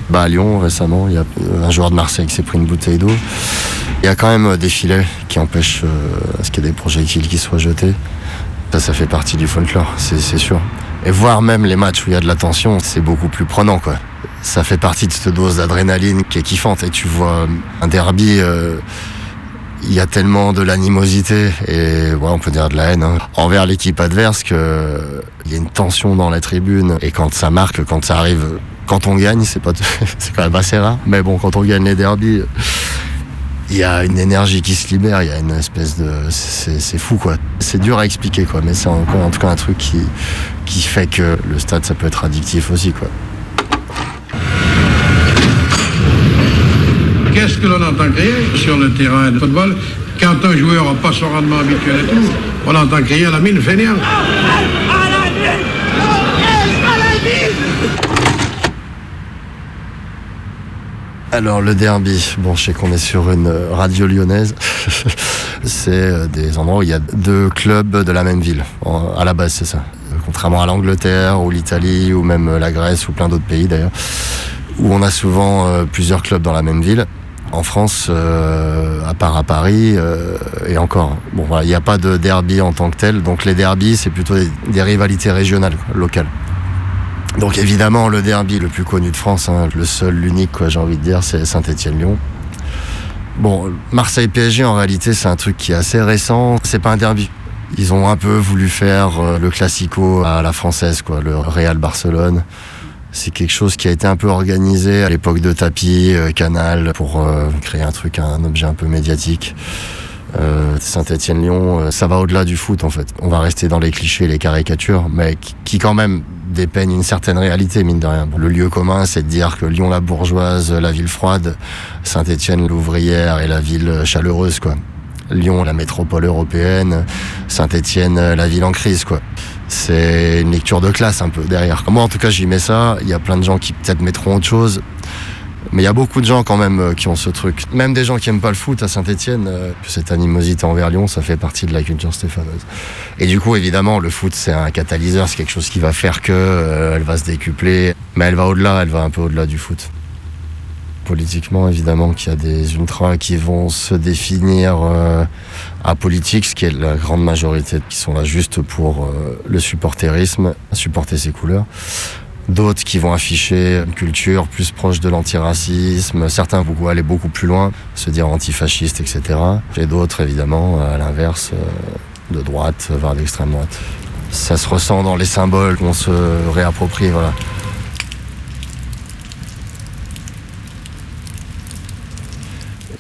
Bah, à Lyon récemment, il y a euh, un joueur de Marseille qui s'est pris une bouteille d'eau. Il y a quand même euh, des filets qui empêchent euh, à ce qu'il y ait des projectiles qui soient jetés. Ça, ça fait partie du folklore, c'est sûr. Et voire même les matchs où il y a de la tension, c'est beaucoup plus prenant, quoi. Ça fait partie de cette dose d'adrénaline qui est kiffante. Et tu vois un derby, euh, il y a tellement de l'animosité et ouais, on peut dire de la haine hein, envers l'équipe adverse que il y a une tension dans la tribune. Et quand ça marque, quand ça arrive, quand on gagne, c'est pas, c'est quand même assez rare. Mais bon, quand on gagne les derbies, il y a une énergie qui se libère, il y a une espèce de. C'est fou quoi. C'est dur à expliquer quoi, mais c'est en tout cas un truc qui, qui fait que le stade ça peut être addictif aussi quoi. Qu'est-ce que l'on entend crier sur le terrain de football quand un joueur n'a pas son rendement habituel et tout? On entend crier la mine fainéant. Alors le derby, bon je sais qu'on est sur une euh, radio lyonnaise, c'est euh, des endroits où il y a deux clubs de la même ville, à la base c'est ça. Euh, Contrairement à l'Angleterre ou l'Italie ou même la Grèce ou plein d'autres pays d'ailleurs, où on a souvent plusieurs clubs dans la même ville. En France, à part à Paris, et encore, bon voilà, il n'y a pas de derby en tant que tel, donc les derbies c'est plutôt des, rivalités régionales, locales. Donc évidemment, le derby le plus connu de France, hein, le seul, l'unique, quoi, j'ai envie de dire, c'est Saint-Étienne-Lyon. Bon, Marseille-PSG, en réalité, c'est un truc qui est assez récent. C'est pas un derby. Ils ont un peu voulu faire euh, le classico à la française, quoi, le Real Barcelone. C'est quelque chose qui a été un peu organisé à l'époque de Tapi, euh, Canal, pour euh, créer un truc, un objet un peu médiatique. Saint-Étienne-Lyon, ça va au-delà du foot en fait. On va rester dans les clichés, les caricatures, mais qui quand même dépeignent une certaine réalité, mine de rien. Le lieu commun, c'est de dire que Lyon la bourgeoise, la ville froide, Saint-Étienne l'ouvrière et la ville chaleureuse, quoi. Lyon la métropole européenne, Saint-Étienne la ville en crise, quoi. C'est une lecture de classe un peu derrière. Moi en tout cas j'y mets ça, il y a plein de gens qui peut-être mettront autre chose. Mais il y a beaucoup de gens quand même euh, qui ont ce truc. Même des gens qui aiment pas le foot à Saint-Etienne, cette animosité envers Lyon, ça fait partie de la culture stéphanoise. Et du coup, évidemment, le foot, c'est un catalyseur, c'est quelque chose qui va faire que euh, elle va se décupler. Mais elle va au-delà, elle va un peu au-delà du foot. Politiquement, évidemment, qu'il y a des ultras qui vont se définir euh, apolitiques, ce qui est la grande majorité, qui sont là juste pour euh, le supporterisme, supporter ses couleurs. D'autres qui vont afficher une culture plus proche de l'antiracisme. Certains vont aller beaucoup plus loin, se dire antifascistes, etc. Et d'autres, évidemment, à l'inverse, euh, de droite, voire d'extrême droite. Ça se ressent dans les symboles qu'on se réapproprie, voilà.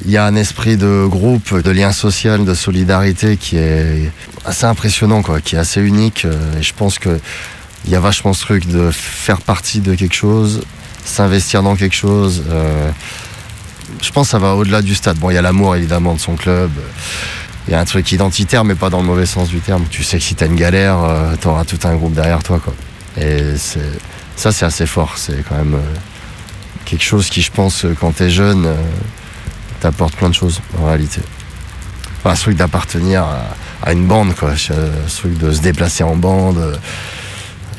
Il y a un esprit de groupe, de lien social, de solidarité qui est assez impressionnant, quoi, qui est assez unique. euh, Et je pense que il y a vachement ce truc de faire partie de quelque chose, s'investir dans quelque chose. euh, je pense que ça va au-delà du stade. Bon, il y a l'amour évidemment de son club. Il y a un truc identitaire, mais pas dans le mauvais sens du terme. Tu sais que si t'as une galère, euh, t'auras tout un groupe derrière toi, quoi. Et ça, c'est assez fort. C'est quand même euh, quelque chose qui, je pense, euh, quand t'es jeune, euh, t'apporte plein de choses en réalité. Enfin, ce truc d'appartenir à, à une bande, quoi. Ce truc de se déplacer en bande.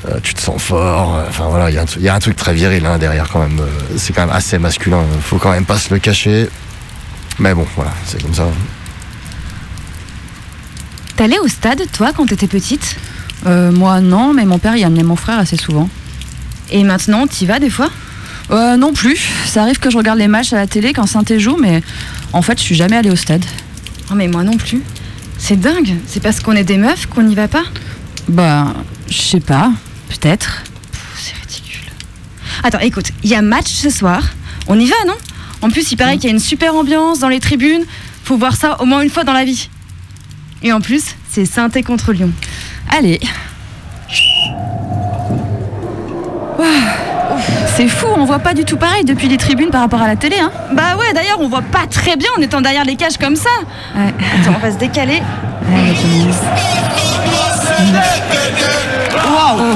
Euh, tu te sens fort. euh, Enfin voilà, il y, a un truc- il y a un truc très viril hein, derrière quand même. euh, C'est quand même assez masculin. Faut quand même pas se le cacher. Mais bon, voilà, c'est comme ça. T'allais au stade, toi, quand t'étais petite? Euh, moi, non, mais mon père y amenait mon frère assez souvent. Et maintenant, t'y vas des fois? Euh, non plus. Ça arrive que je regarde les matchs à la télé quand Saint joue, mais en fait, je suis jamais allée au stade. Oh, mais moi non plus. C'est dingue. C'est parce qu'on est des meufs qu'on n'y va pas? Bah, je sais pas. Peut-être. Attends, écoute, il y a match ce soir. On y va, non? En plus, il paraît qu'il y a une super ambiance dans les tribunes. Faut voir ça au moins une fois dans la vie. Et en plus, c'est Sainté contre Lyon. Allez. C'est fou, on voit pas du tout pareil depuis les tribunes par rapport à la télé, hein Bah ouais, d'ailleurs, on voit pas très bien en étant derrière les cages comme ça. Attends, on va se décaler. Waouh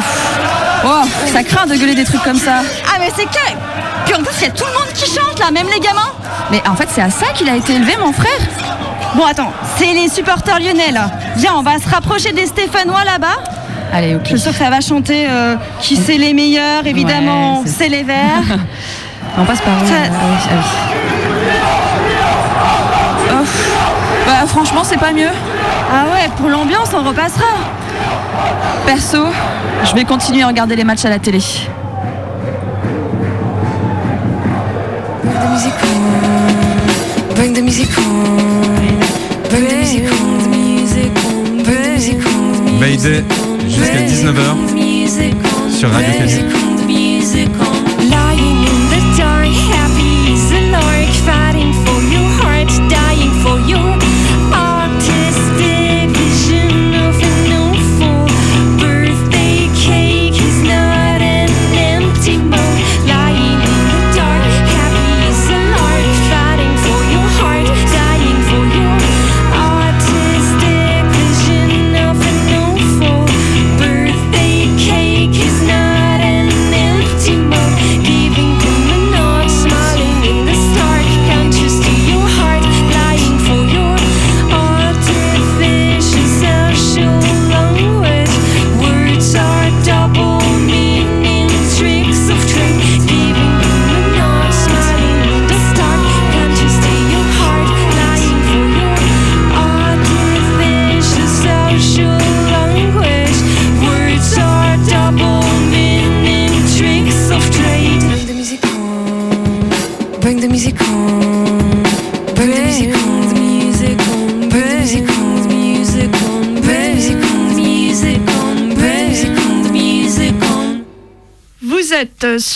Wow, ça craint de gueuler des trucs comme ça. Ah, mais c'est que. Puis en plus, il y a tout le monde qui chante là, même les gamins. Mais en fait, c'est à ça qu'il a été élevé, mon frère. Bon, attends, c'est les supporters lyonnais là. Viens, on va se rapprocher des Stéphanois là-bas. Allez, ok. Je suis sûre que ça va chanter euh, qui c'est les meilleurs, évidemment, Ouais, c'est- les verts. On passe par Ah oui, ah oui. Oh, Bah, franchement, c'est pas mieux. Ah ouais, pour l'ambiance, on repassera. Perso, je vais continuer à regarder les matchs à la télé. Bring the music on. Bring the music on. Bring the music on. Bring the music on. Jusqu'à 19h sur Radio Canu.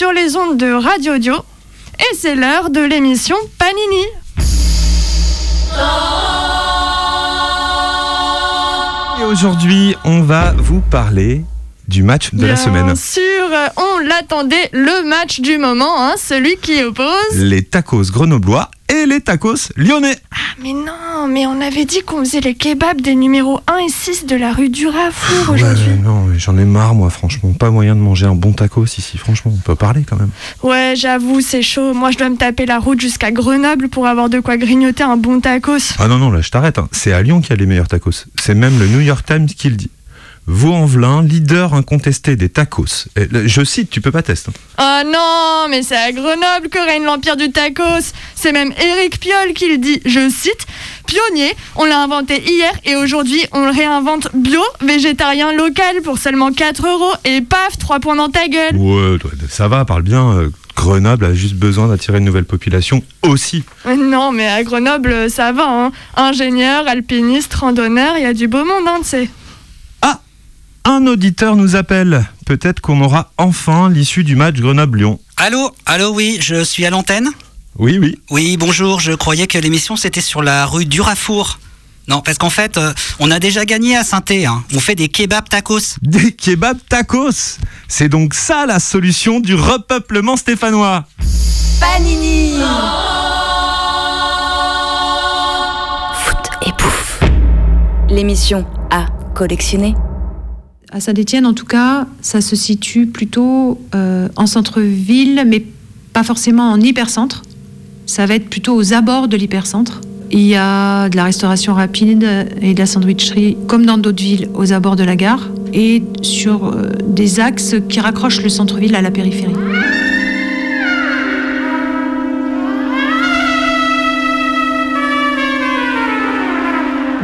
Sur les ondes de Radio Dio et c'est l'heure de l'émission Panini. Et aujourd'hui, on va vous parler du match de la Bien semaine. sûr, on l'attendait, le match du moment, hein, celui qui oppose. Les tacos grenoblois et les tacos lyonnais. Mais non, mais on avait dit qu'on faisait les kebabs des numéros 1 et 6 de la rue du Rafour aujourd'hui. Ouais, non, mais j'en ai marre, moi, franchement. Pas moyen de manger un bon tacos ici, franchement. On peut parler quand même. Ouais, j'avoue, c'est chaud. Moi, je dois me taper la route jusqu'à Grenoble pour avoir de quoi grignoter un bon tacos. Ah non, non, là, je t'arrête. hein. C'est à Lyon qu'il y a les meilleurs tacos. C'est même le New York Times qui le dit. Vaux-en-Velin, leader incontesté des tacos. Le- je cite, tu peux pas tester. Oh non, mais c'est à Grenoble que règne l'empire du tacos. C'est même Éric Piolle qui le dit. Je cite Pionnier, on l'a inventé hier et aujourd'hui on le réinvente bio, végétarien, local pour seulement 4 euros et paf, 3 points dans ta gueule. Ouais, ça va, parle bien. euh, Grenoble a juste besoin d'attirer une nouvelle population aussi. Euh, Non, mais à Grenoble, ça va. Hein. Ingénieur, alpiniste, randonneur, il y a du beau monde, hein, tu sais. Un auditeur nous appelle. Peut-être qu'on aura enfin l'issue du match Grenoble-Lyon. Allô Allô, oui, je suis à l'antenne Oui, oui. Oui, bonjour, je croyais que l'émission c'était sur la rue Durafour. Non, parce qu'en fait, euh, on a déjà gagné à saint hein. On fait des kebabs tacos. Des kebabs tacos C'est donc ça la solution du repeuplement stéphanois Panini Foot et pouf. L'émission à collectionner. À Saint-Etienne, en tout cas, ça se situe plutôt euh, en centre-ville, mais pas forcément en hypercentre. Ça va être plutôt aux abords de l'hypercentre. Il y a de la restauration rapide et de la sandwicherie, comme dans d'autres villes, aux abords de la gare, et sur euh, des axes qui raccrochent le centre-ville à la périphérie.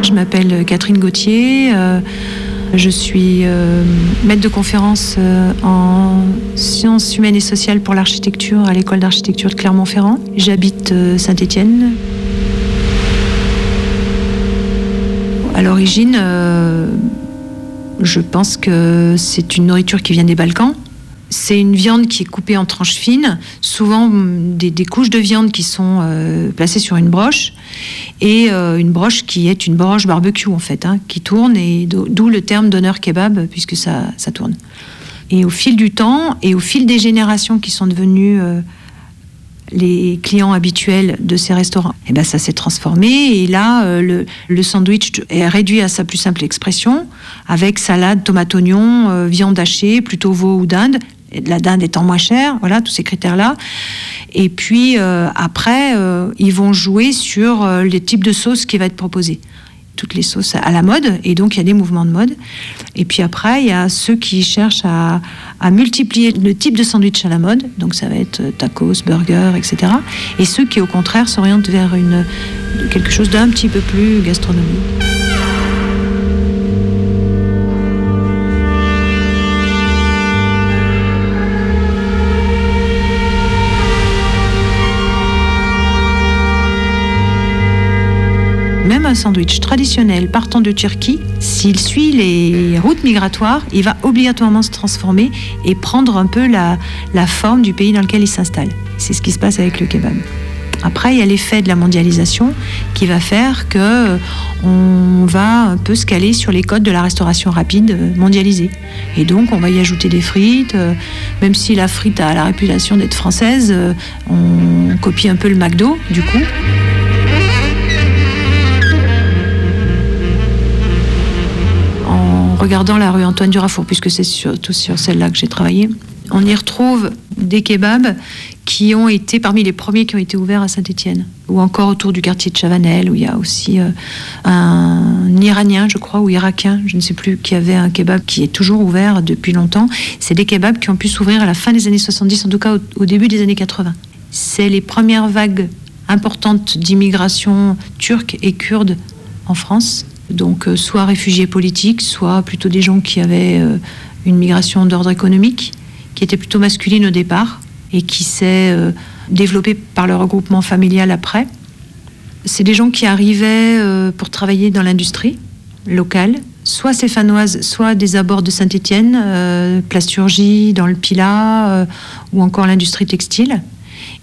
Je m'appelle Catherine Gauthier. euh, je suis euh, maître de conférence euh, en sciences humaines et sociales pour l'architecture à l'école d'architecture de Clermont-Ferrand. J'habite euh, Saint-Étienne. À l'origine, je pense que c'est une nourriture qui vient des Balkans. C'est une viande qui est coupée en tranches fines, souvent hum, des, couches de viande qui sont euh, placées sur une broche, et euh, une broche qui est une broche barbecue en fait, hein, qui tourne, et d'o- d'où le terme d'honneur kebab, puisque ça, tourne. Et au fil du temps, et au fil des générations qui sont devenues euh, les clients habituels de ces restaurants, et ben ça s'est transformé, et là, le, le sandwich est réduit à sa plus simple expression, avec salade, tomate, oignon, viande hachée, plutôt veau ou dinde, la dinde étant moins chère, voilà, tous ces critères-là. Et puis euh, après, euh, ils vont jouer sur euh, les types de sauces qui va être proposées. Toutes les sauces à la mode, et donc il y a des mouvements de mode. Et puis après, il y a ceux qui cherchent à, à multiplier le type de sandwich à la mode, donc ça va être tacos, burgers, etc. Et ceux qui, au contraire, s'orientent vers une, quelque chose d'un petit peu plus gastronomique. Un sandwich traditionnel partant de Turquie, s'il suit les routes migratoires, il va obligatoirement se transformer et prendre un peu la, forme du pays dans lequel il s'installe. C'est ce qui se passe avec le kebab. Après, il y a l'effet de la mondialisation qui va faire que euh, on va un peu se caler sur les codes de la restauration rapide euh, mondialisée. Et donc, on va y ajouter des frites. euh, Même si la frite a la réputation d'être française, on copie un peu le McDo, du coup. Regardant la rue Antoine Durafour, puisque c'est surtout sur celle-là que j'ai travaillé, on y retrouve des kebabs qui ont été parmi les premiers qui ont été ouverts à Saint-Étienne, ou encore autour du quartier de Chavanel, où il y a aussi euh, un Iranien, je crois, ou Irakien, je ne sais plus, qui avait un kebab qui est toujours ouvert depuis longtemps. C'est des kebabs qui ont pu s'ouvrir à la fin des années 70, en tout cas au, au début des années 80. C'est les premières vagues importantes d'immigration turque et kurde en France. Donc, euh, soit réfugiés politiques, soit plutôt des gens qui avaient euh, une migration d'ordre économique, qui était plutôt masculine au départ et qui s'est euh, développée par le regroupement familial après. C'est des gens qui arrivaient pour travailler dans l'industrie locale, soit stéphanoise, soit des abords de Saint-Étienne, plasturgie, dans le Pilat, ou encore l'industrie textile,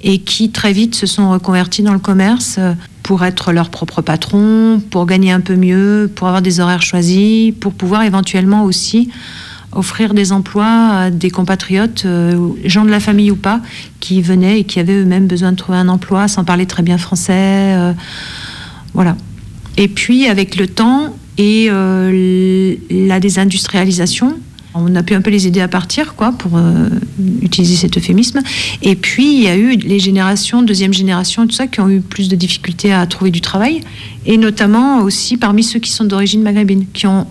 et qui très vite se sont reconvertis dans le commerce euh, pour être leur propre patron, pour gagner un peu mieux, pour avoir des horaires choisis, pour pouvoir éventuellement aussi offrir des emplois à des compatriotes, euh, gens de la famille ou pas, qui venaient et qui avaient eux-mêmes besoin de trouver un emploi sans parler très bien français. euh, voilà. Et puis, avec le temps et la désindustrialisation, on a pu un peu les aider à partir, quoi, pour euh, utiliser cet euphémisme. Et puis, il y a eu les générations, deuxième génération, tout ça, qui ont eu plus de difficultés à trouver du travail. Et notamment aussi parmi ceux qui sont d'origine maghrébine, qui ont,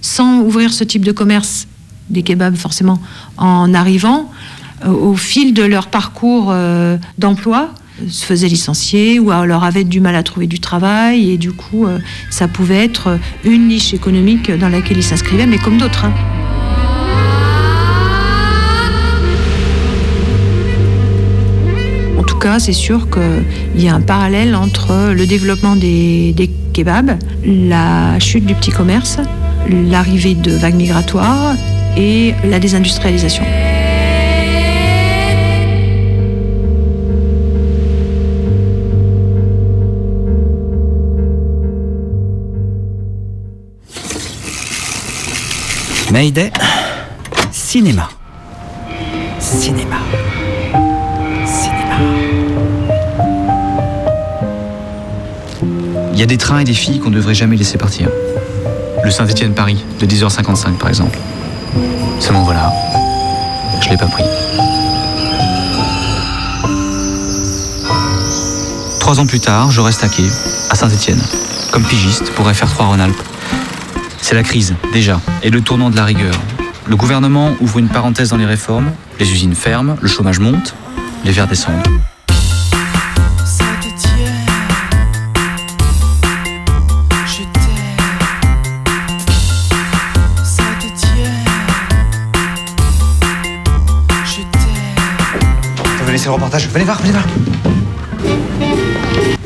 sans ouvrir ce type de commerce, des kebabs forcément, en arrivant, euh, au fil de leur parcours euh, d'emploi, se faisaient licencier ou alors avaient du mal à trouver du travail et du coup ça pouvait être une niche économique dans laquelle ils s'inscrivaient mais comme d'autres. hein. Cas, c'est sûr qu'il y a un parallèle entre le développement des, kebabs, la chute du petit commerce, l'arrivée de vagues migratoires et la désindustrialisation. Mayday, cinéma. Cinéma. Y a des trains et des filles qu'on ne devrait jamais laisser partir. Le Saint-Étienne-Paris, de 10h55 par exemple. Seulement voilà, je l'ai pas pris. Trois ans plus tard, je reste à quai, à Saint-Étienne, comme pigiste pour FR3 Rhône-Alpes. C'est la crise, déjà, et le tournant de la rigueur. Le gouvernement ouvre une parenthèse dans les réformes, les usines ferment, le chômage monte, les verts descendent. Reportage Venez voir, venez voir.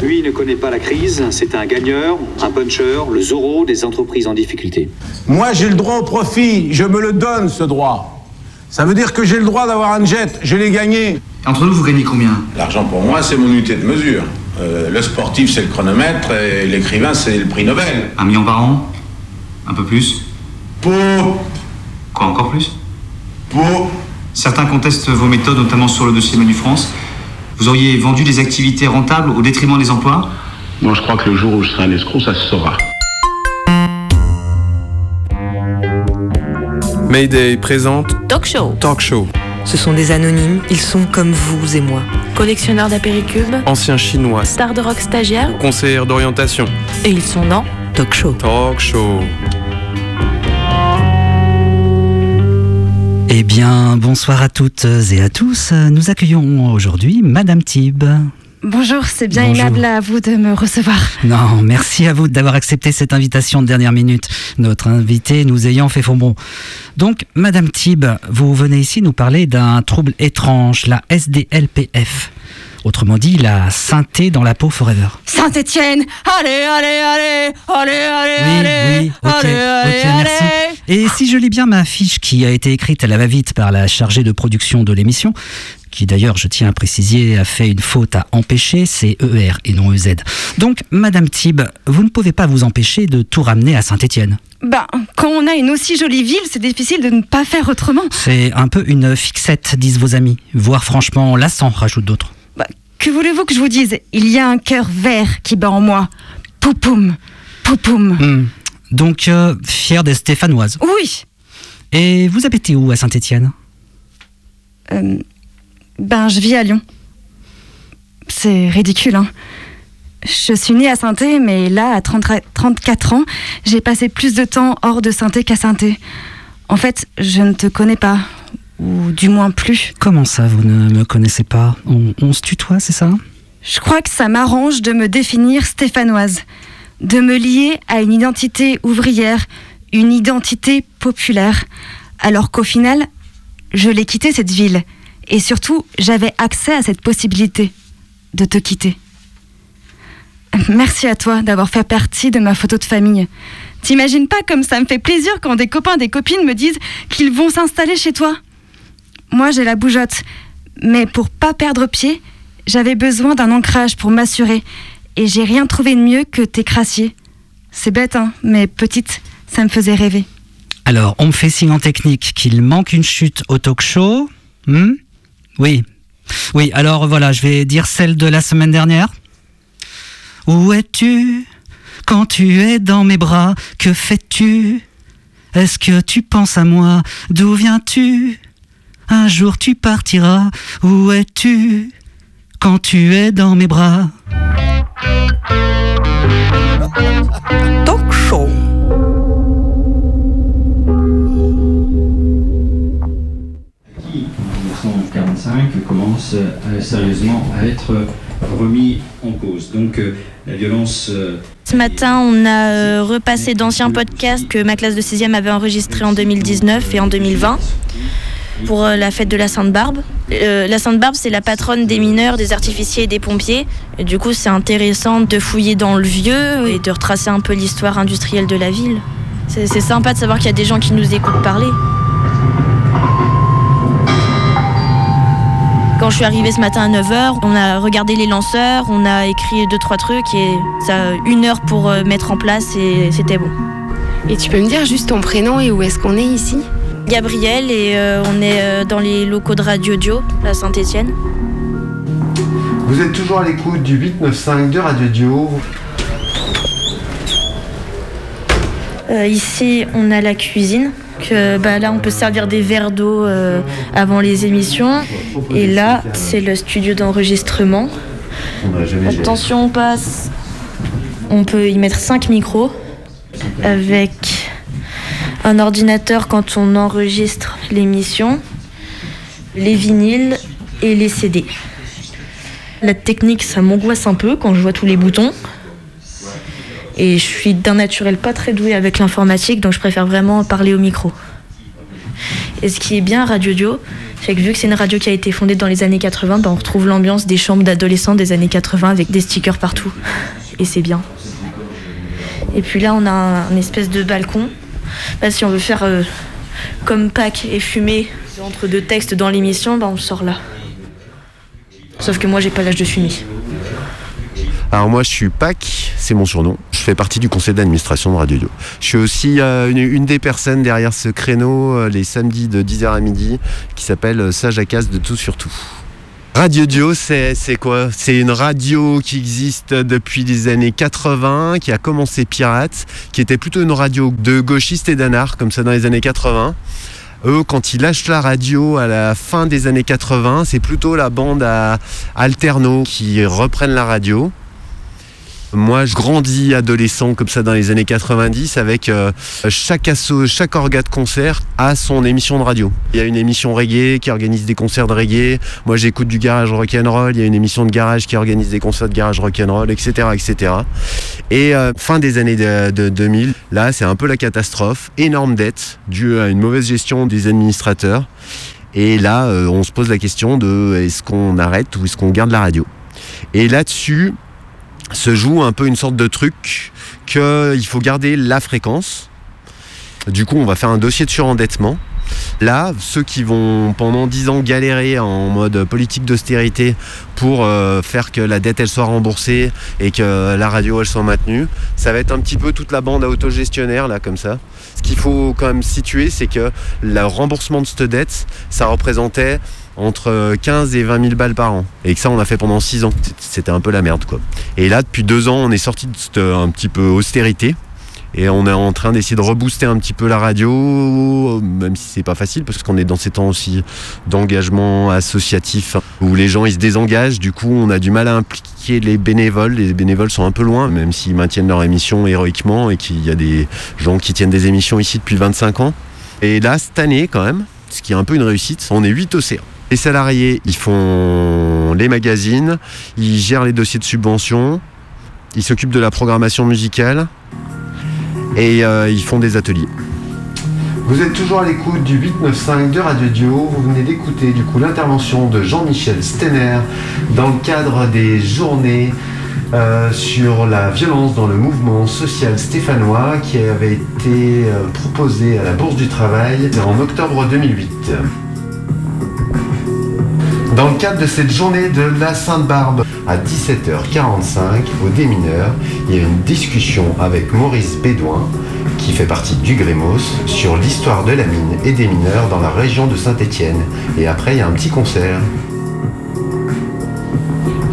Lui ne connaît pas la crise, c'est un gagneur, un puncher, le Zorro des entreprises en difficulté. Moi, j'ai le droit au profit. Je me le donne, ce droit. Ça veut dire que j'ai le droit d'avoir un jet. Je l'ai gagné. Entre nous, vous gagnez combien? L'argent pour moi, c'est mon unité de mesure. Euh, le sportif, c'est le chronomètre et l'écrivain, c'est le prix Nobel. Un million par an? Un peu plus? Pour. Quoi, encore plus? Pour. Certains contestent vos méthodes, notamment sur le dossier Menu France. Vous auriez vendu des activités rentables au détriment des emplois? Moi, je crois que le jour où je serai un escroc, ça se saura. Mayday présente Talk Show. Talk Show. Ce sont des anonymes, ils sont comme vous et moi. Collectionneurs d'apéricubes, Ancien chinois, stars de rock stagiaires, conseillère d'orientation. et ils sont dans Talk Show. Talk Show. Eh bien, bonsoir à toutes et à tous. Nous accueillons aujourd'hui Madame Tib. Bonjour, c'est bien Bonjour. aimable à vous de me recevoir. Non, merci à vous d'avoir accepté cette invitation de dernière minute. Notre invité nous ayant fait fond bon. Donc, Madame Tib, vous venez ici nous parler d'un trouble étrange, la SDLPF. Autrement dit, la synthé dans la peau forever. Saint-Étienne Allez, allez, allez Allez, allez, Oui, allez oui, ok, Allez, allez, merci. Et si je lis bien ma fiche qui a été écrite à la va-vite par la chargée de production de l'émission, qui d'ailleurs, je tiens à préciser, a fait une faute à empêcher, c'est ER et non EZ. Donc, Madame Thib, vous ne pouvez pas vous empêcher de tout ramener à Saint-Étienne. Bah, quand on a une aussi jolie ville, c'est difficile de ne pas faire autrement. C'est un peu une fixette, disent vos amis, voire franchement lassant, rajoutent d'autres. Que voulez-vous que je vous dise? Il y a un cœur vert qui bat en moi. Poupoum Poupoum Hmm. Donc, euh, fière des Stéphanoises. Oui Et vous habitez où à Saint-Étienne? Euh, Ben, je vis à Lyon. C'est ridicule, hein. Je suis née à saint mais là, à 30 34 ans, j'ai passé plus de temps hors de saint qu'à saint En fait, je ne te connais pas. Ou du moins plus. Comment ça, vous ne me connaissez pas on, on se tutoie, c'est ça? Je crois que ça m'arrange de me définir stéphanoise. De me lier à une identité ouvrière, une identité populaire. Alors qu'au final, je l'ai quitté cette ville. Et surtout, j'avais accès à cette possibilité de te quitter. Merci à toi d'avoir fait partie de ma photo de famille. T'imagines pas comme ça me fait plaisir quand des copains, des copines me disent qu'ils vont s'installer chez toi? Moi, j'ai la bougeotte. Mais pour pas perdre pied, j'avais besoin d'un ancrage pour m'assurer. Et j'ai rien trouvé de mieux que tes crassiers. C'est bête, hein, mais petite, ça me faisait rêver. Alors, on me fait signe en technique qu'il manque une chute au talk show. Hmm? Oui. Oui, alors voilà, je vais dire celle de la semaine dernière. Où es-tu? Quand tu es dans mes bras Que fais-tu? Est-ce que tu penses à moi? D'où viens-tu? Un jour tu partiras. Où es-tu quand tu es dans mes bras? Talk show. qui, en 1945, commence euh, sérieusement à être remis en cause. Donc euh, la violence... euh, Ce matin, on a euh, repassé d'anciens podcasts que ma classe de 6e avait enregistrés en 2019 et en 2020 pour euh, la fête de la Sainte-Barbe. Euh, la Sainte-Barbe, c'est la patronne des mineurs, des artificiers et des pompiers. Du coup, c'est intéressant de fouiller dans le vieux et de retracer un peu l'histoire industrielle de la ville. C'est c'est sympa de savoir qu'il y a des gens qui nous écoutent parler. Quand je suis arrivée ce matin à 9h, on a regardé les lanceurs, on a écrit deux trois trucs et ça a une heure pour euh, mettre en place et c'était bon. Et tu peux me dire juste ton prénom et où est-ce qu'on est ici? Gabriel et euh, on est euh, dans les locaux de Radio Dio à Saint-Étienne. Vous êtes toujours à l'écoute du 895 de Radio Dio. Euh, ici, on a la cuisine. Que, bah, là, on peut servir des verres d'eau euh, avant les émissions. Et là, c'est le studio d'enregistrement. Attention, on passe. On peut y mettre 5 micros avec un ordinateur quand on enregistre l'émission, les vinyles et les CD. La technique, ça m'angoisse un peu quand je vois tous les boutons. Et je suis d'un naturel pas très doué avec l'informatique, donc je préfère vraiment parler au micro. Et ce qui est bien Radio Dio, c'est que vu que c'est une radio qui a été fondée dans les années 80, bah, on retrouve l'ambiance des chambres d'adolescents des années 80 avec des stickers partout. Et c'est bien. Et puis là, on a un espèce de balcon. Bah, si on veut faire euh, comme Pâques et fumer entre deux textes dans l'émission, bah, on sort là. Sauf que moi, j'ai pas l'âge de fumer. Alors moi je suis Pac, c'est mon surnom. Je fais partie du conseil d'administration de Radio Dio. Je suis aussi euh, une, des personnes derrière ce créneau euh, les samedis de 10h à midi qui s'appelle Sage à casse de tout sur tout. Radio Dio, c'est quoi? C'est une radio qui existe depuis les années 80, qui a commencé pirate, qui était plutôt une radio de gauchistes et d'anards, comme ça dans les années 80. Eux, quand ils lâchent la radio à la fin des années 80, c'est plutôt la bande à Alterno qui reprennent la radio. Moi, je grandis adolescent comme ça dans les années 90 avec euh, chaque asso, chaque orga de concert a son émission de radio. Il y a une émission reggae qui organise des concerts de reggae. Moi, j'écoute du garage rock'n'roll. Il y a une émission de garage qui organise des concerts de garage rock'n'roll, etc., etc. Et euh, fin des années de, de 2000, là, c'est un peu la catastrophe. Énorme dette due à une mauvaise gestion des administrateurs. Et là, euh, on se pose la question de est-ce qu'on arrête ou est-ce qu'on garde la radio? Et là-dessus se joue un peu une sorte de truc qu'il faut garder la fréquence. Du coup, on va faire un dossier de surendettement. Là, ceux qui vont pendant 10 ans galérer en mode politique d'austérité pour euh, faire que la dette elle soit remboursée et que la radio elle soit maintenue, ça va être un petit peu toute la bande autogestionnaire là comme ça. Ce qu'il faut quand même situer, c'est que le remboursement de cette dette, ça représentait entre 15 et 20 000 balles par an. Et que ça, on a fait pendant 6 ans. C'était un peu la merde, quoi. Et là, depuis 2 ans, on est sorti de cette un petit peu austérité. Et on est en train d'essayer de rebooster un petit peu la radio, même si c'est pas facile, parce qu'on est dans ces temps aussi d'engagement associatif où les gens ils se désengagent. Du coup, on a du mal à impliquer les bénévoles. Les bénévoles sont un peu loin, même s'ils maintiennent leur émission héroïquement et qu'il y a des gens qui tiennent des émissions ici depuis 25 ans. Et là, cette année, quand même, ce qui est un peu une réussite, on est 8 océans. Les salariés, ils font les magazines, ils gèrent les dossiers de subvention, ils s'occupent de la programmation musicale et euh, ils font des ateliers. Vous êtes toujours à l'écoute du 895 de Radio Dio. Vous venez d'écouter du coup l'intervention de Jean-Michel Stenner dans le cadre des journées euh, sur la violence dans le mouvement social stéphanois qui avait été euh, proposé à la Bourse du Travail en octobre 2008. Dans le cadre de cette journée de la Sainte-Barbe, à 17h45, au démineur, il y a une discussion avec Maurice Bédouin, qui fait partie du Grémos, sur l'histoire de la mine et des mineurs dans la région de Saint-Étienne. Et après, il y a un petit concert.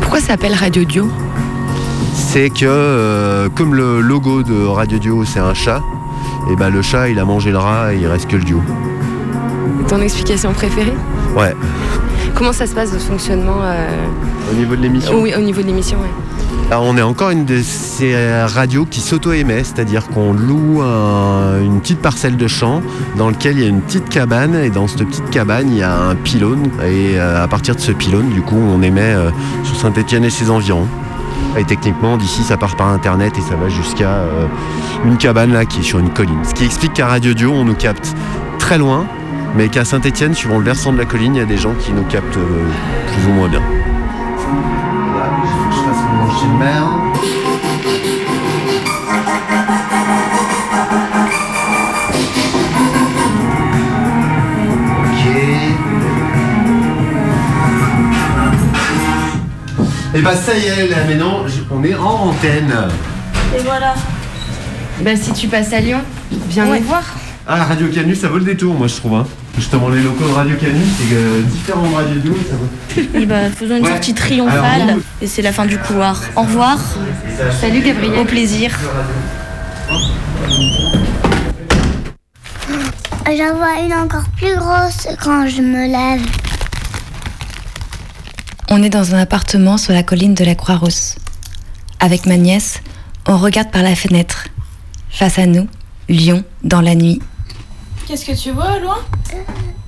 Pourquoi ça s'appelle Radio Dio? C'est que, euh, comme le logo de Radio Dio, c'est un chat, et ben le chat, il a mangé le rat et il reste que le duo. Ton explication préférée? Ouais. Comment ça se passe le fonctionnement euh, Au niveau de l'émission Oui, au niveau de l'émission. Alors, on est encore une de ces radios qui s'auto-émet, c'est-à-dire qu'on loue un- une petite parcelle de champ dans lequel il y a une petite cabane et dans cette petite cabane il y a un pylône et euh, à partir de ce pylône du coup on émet euh, sur Saint-Étienne et ses environs. Et techniquement d'ici ça part par internet et ça va jusqu'à euh, une cabane là qui est sur une colline. Ce qui explique qu'à Radio Dio on nous capte très loin mais qu'à Saint-Étienne suivant le versant de la colline il y a des gens qui nous captent euh, plus ou moins bien. Je fasse mon lancer de mer. Et bah ça y est, là maintenant, on est en antenne. Et voilà. Bah si tu passes à Lyon, viens Ouais. nous voir. Ah, Radio Canu, ça vaut le détour, moi je trouve. Hein. Justement, les locaux de Radio Canu, c'est euh, différent de Radio Dio, ça vaut. Et bah, faisons une Ouais. sortie triomphale. Alors, et c'est la fin du couloir. Au revoir. Salut Gabriel. Au plaisir. J'en vois une encore plus grosse quand je me lève. On est dans un appartement sur la colline de la Croix-Rousse. Avec ma nièce, on regarde par la fenêtre. Face à nous, Lyon dans la nuit. Qu'est-ce que tu vois, loin?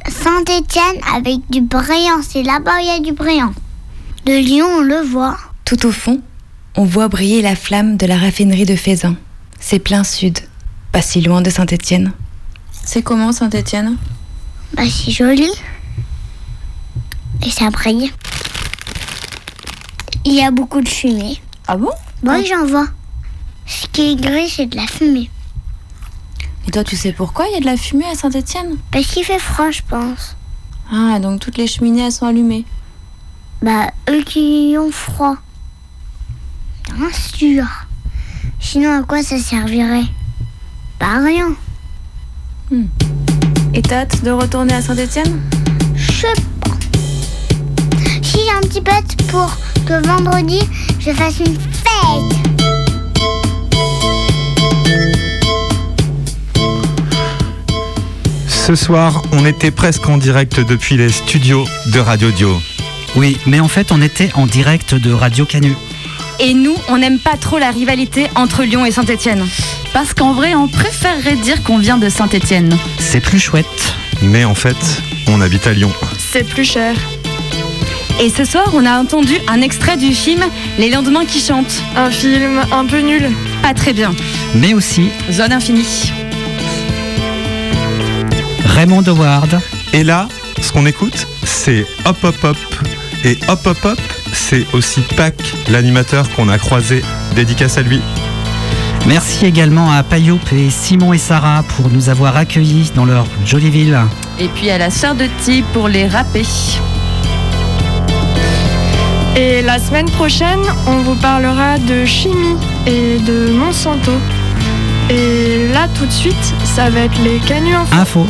Saint-Étienne avec du brillant. C'est là-bas où il y a du brillant. De Lyon, on le voit. Tout au fond, on voit briller la flamme de la raffinerie de Faisan. C'est plein sud, pas si loin de Saint-Étienne. C'est comment Saint-Étienne? Bah, c'est joli. Et ça brille. Il y a beaucoup de fumée. Ah bon? Oui, j'en vois. Ce qui est gris, c'est de la fumée. Et toi, tu sais pourquoi il y a de la fumée à Saint-Étienne Parce qu'il fait froid, je pense. Ah, donc toutes les cheminées, elles sont allumées. Bah, eux qui ont froid. Bien sûr. Sinon, à quoi ça servirait? Pas à rien. Et t'as hâte de retourner à Saint-Étienne? Je sais pas. Si j'ai un petit pote pour que vendredi, je fasse une fête. Ce soir, on était presque en direct depuis les studios de Radio Dio. Oui, mais en fait, on était en direct de Radio Canu. Et nous, on n'aime pas trop la rivalité entre Lyon et Saint-Étienne. Parce qu'en vrai, on préférerait dire qu'on vient de Saint-Étienne. C'est plus chouette. Mais en fait, on habite à Lyon. C'est plus cher. Et ce soir, on a entendu un extrait du film Les lendemains qui chantent. Un film un peu nul. Pas très bien. Mais aussi Zone infinie. Raymond Howard. Et là, ce qu'on écoute, c'est Hop Hop Hop. Et Hop Hop Hop, c'est aussi Pac, l'animateur qu'on a croisé. Dédicace à lui. Merci également à Payoup et Simon et Sarah pour nous avoir accueillis dans leur jolie ville. Et puis à la sœur de Ti pour les rapper. Et la semaine prochaine, on vous parlera de chimie et de Monsanto. Et là, tout de suite, ça va être les canuts info. Info.